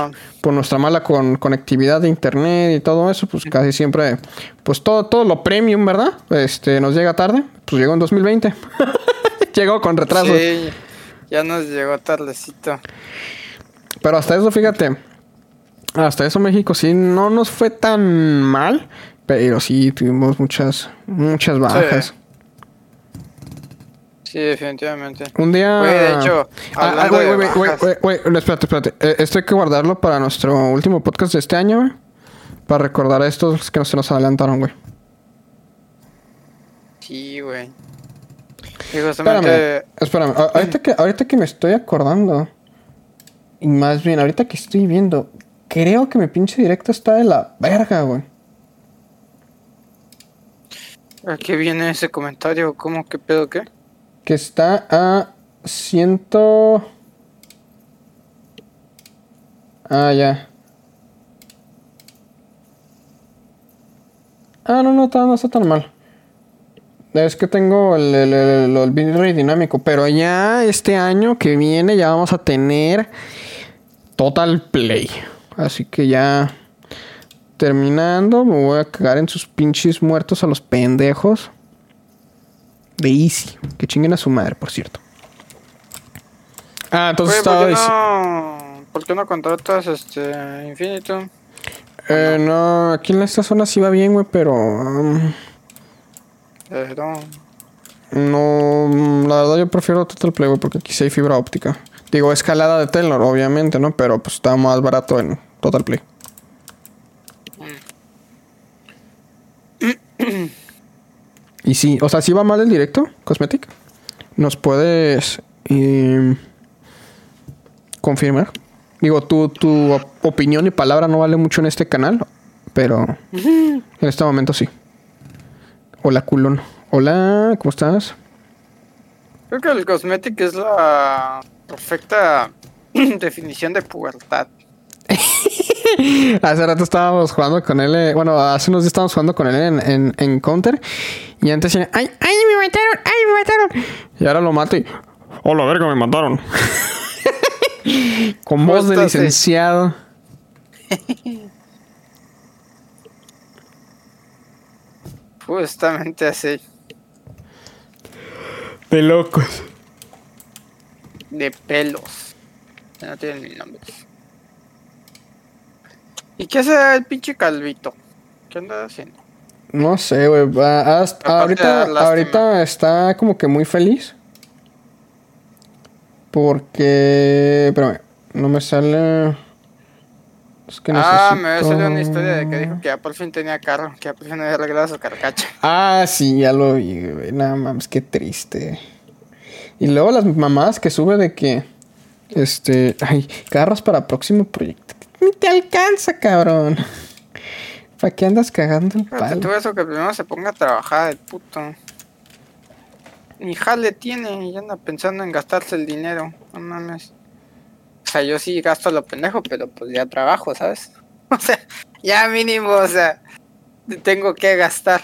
por nuestra mala con conectividad de internet y todo eso, pues casi siempre, pues todo, todo lo premium, ¿verdad? Este nos llega tarde, pues llegó en 2020. llegó con retraso. Sí, ya nos llegó tardecito. Pero hasta eso, fíjate, hasta eso México sí no nos fue tan mal, pero sí tuvimos muchas, muchas bajas. Sí. Definitivamente. Un día. de hecho, ah, espérate, espérate. Eh, esto hay que guardarlo para nuestro último podcast de este año, güey. Para recordar a estos que no se nos adelantaron, güey. Sí, güey. Espérame, espérame. Ahorita que, ahorita que me estoy acordando. Y más bien, ahorita que estoy viendo. Creo que mi pinche directo está de la verga, güey. ¿A qué viene ese comentario? ¿Cómo? ¿Qué pedo qué? Que está a ciento... Ah, ya. Ah, no, no, no está tan mal. Es que tengo el, el, el, el dinámico, pero ya este año que viene ya vamos a tener Total Play. Así que ya terminando, me voy a cagar en sus pinches muertos a los pendejos. De Easy. Que chinguen a su madre, por cierto. Ah, entonces estaba ¿por qué, no, ¿Por qué no contratas este Infinito? Eh, no, aquí en esta zona sí va bien, güey, pero. Um, no, la verdad yo prefiero Total Play, güey, porque aquí sí hay fibra óptica. Digo, escalada de Telnor, obviamente, ¿no? Pero pues está más barato en Total Play. y sí, o sea, si va mal el directo, Cosmetic, ¿nos puedes em, confirmar? Digo, tu, tu opinión y palabra no vale mucho en este canal, pero en este momento sí. Hola, culón. Hola, ¿cómo estás? Creo que el Cosmetic es la perfecta definición de pubertad. hace rato estábamos jugando con él, eh, bueno, hace unos días estábamos jugando con él en, en, Counter y antes decía, ¡ay, ay, me mataron! ¡ay, me mataron! Y ahora lo mato y, ¡oh, la verga, me mataron! con voz de licenciado. Justamente así. De locos. De pelos. No tienen mil nombres. ¿Y qué hace el pinche calvito? ¿Qué anda haciendo? No sé, güey. Ahorita, ahorita está como que muy feliz. Porque. Espérame, no me sale. Es que ah, me necesito- salió una historia de que dijo que ya por fin tenía carro, que ya por fin había arreglado su carcacha. Ah, sí, ya lo vi, güey. Nada mames, qué triste. Y luego las mamás que sube de que. Este. Ay, carros para próximo proyecto. Ni te alcanza, cabrón. ¿Para qué andas cagando el tú palo? eso que primero se ponga a trabajar el puto. Ni jale tiene y anda pensando en gastarse el dinero. No mames. O sea, yo sí gasto lo pendejo, pero pues ya trabajo, ¿sabes? O sea, ya mínimo, o sea, tengo que gastar.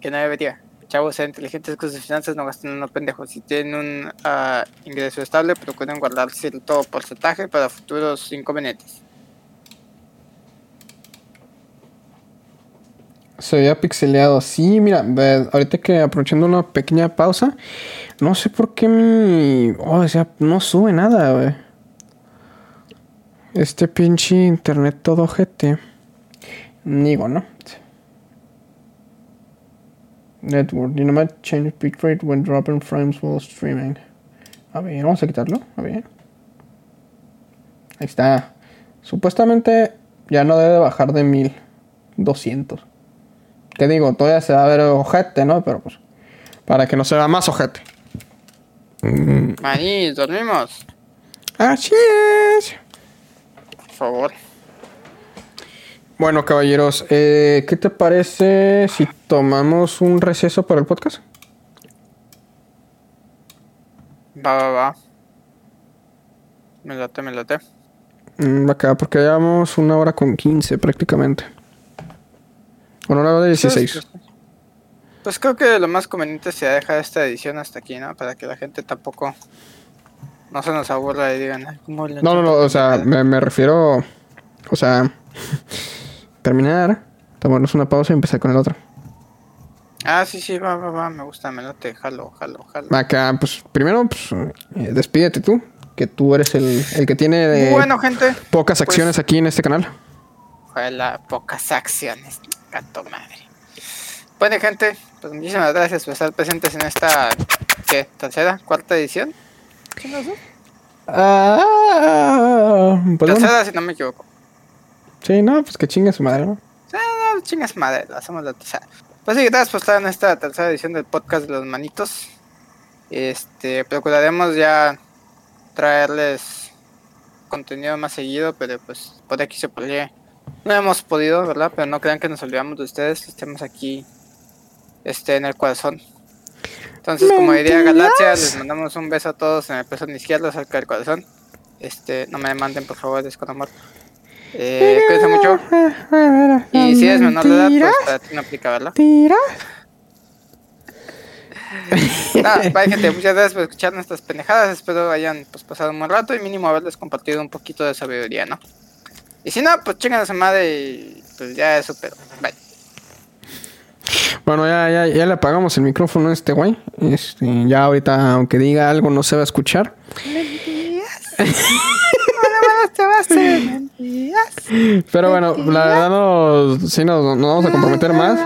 Que no debería. Chavos, sean inteligentes con sus finanzas, no gasten en lo pendejo. Si tienen un ah, ingreso estable, procuren guardar cierto porcentaje para futuros inconvenientes. Se veía pixeleado. Sí, mira, ahorita que aprovechando una pequeña pausa, no sé por qué mi. Oh, o sea, no sube nada, güey. Este pinche internet todo GT. Digo, ¿no? Network. Dynamite change bitrate when dropping frames while streaming. A ver, vamos a quitarlo. A ver. Ahí está. Supuestamente ya no debe bajar de 1200. ¿Qué digo? Todavía se va a ver ojete, ¿no? Pero pues. Para que no se vea más ojete. Maní, dormimos. Así es. Por favor. Bueno, caballeros, eh, ¿qué te parece si tomamos un receso para el podcast? Va, va, va. Me late, me late. Mm, acá, porque llevamos una hora con 15 prácticamente. Bueno, hora de 16. Pues, pues creo que lo más conveniente sería dejar esta edición hasta aquí, ¿no? Para que la gente tampoco no se nos aburra y digan, "Ay, ¿cómo No, no, no, o sea, me, me refiero. O sea, terminar, tomarnos una pausa y empezar con el otro. Ah, sí, sí, va, va, va, me gusta, me late, jalo, jalo, jalo. Acá, pues, primero, pues, eh, despídete tú, que tú eres el, el que tiene eh, bueno, gente, pocas pues- acciones aquí en este canal. La pocas acciones, gato madre. Bueno, gente, pues muchísimas gracias por estar presentes en esta, ¿qué? ¿Tercera? ¿Cuarta edición? ¿Qué no sé? Ah, pues bueno. Tercera, si no me equivoco. Sí, no, pues que chingue su madre, ¿no? Ah, no, chingas madre, lo hacemos la tercera. Pues sí, gracias por estar en esta tercera edición del podcast de los manitos. Este, procuraremos ya traerles contenido más seguido, pero pues por aquí se podría. No hemos podido, ¿verdad? Pero no crean que nos olvidamos de ustedes, estemos aquí este, en el corazón. Entonces, como diría Galaxia, les mandamos un beso a todos en el pezón izquierdo cerca del corazón. Este, no me demanden, por favor, es con amor. Eh, cuídense mucho. Y si eres menor de edad, pues para ti no aplica, ¿verdad? Tira. Nada, bye gente, muchas gracias por escuchar nuestras pendejadas. Espero hayan pues, pasado un buen rato y mínimo haberles compartido un poquito de sabiduría, ¿no? Y si no, pues chingan a su madre y pues ya eso, pero bye. Bueno, ya, ya, ya le apagamos el micrófono a este güey. Este, ya ahorita, aunque diga algo, no se va a escuchar. Pero bueno, la verdad no, sí nos, nos vamos a comprometer más.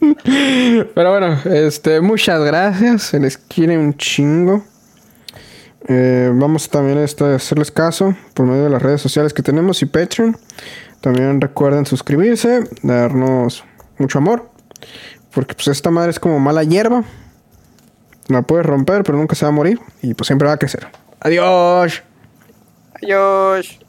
Pero bueno, este, muchas gracias. Se les quiere un chingo. Eh, vamos también este, a hacerles caso por medio de las redes sociales que tenemos y Patreon. También recuerden suscribirse, darnos mucho amor. Porque pues esta madre es como mala hierba. La puedes romper, pero nunca se va a morir. Y pues siempre va a crecer. Adiós. Adiós.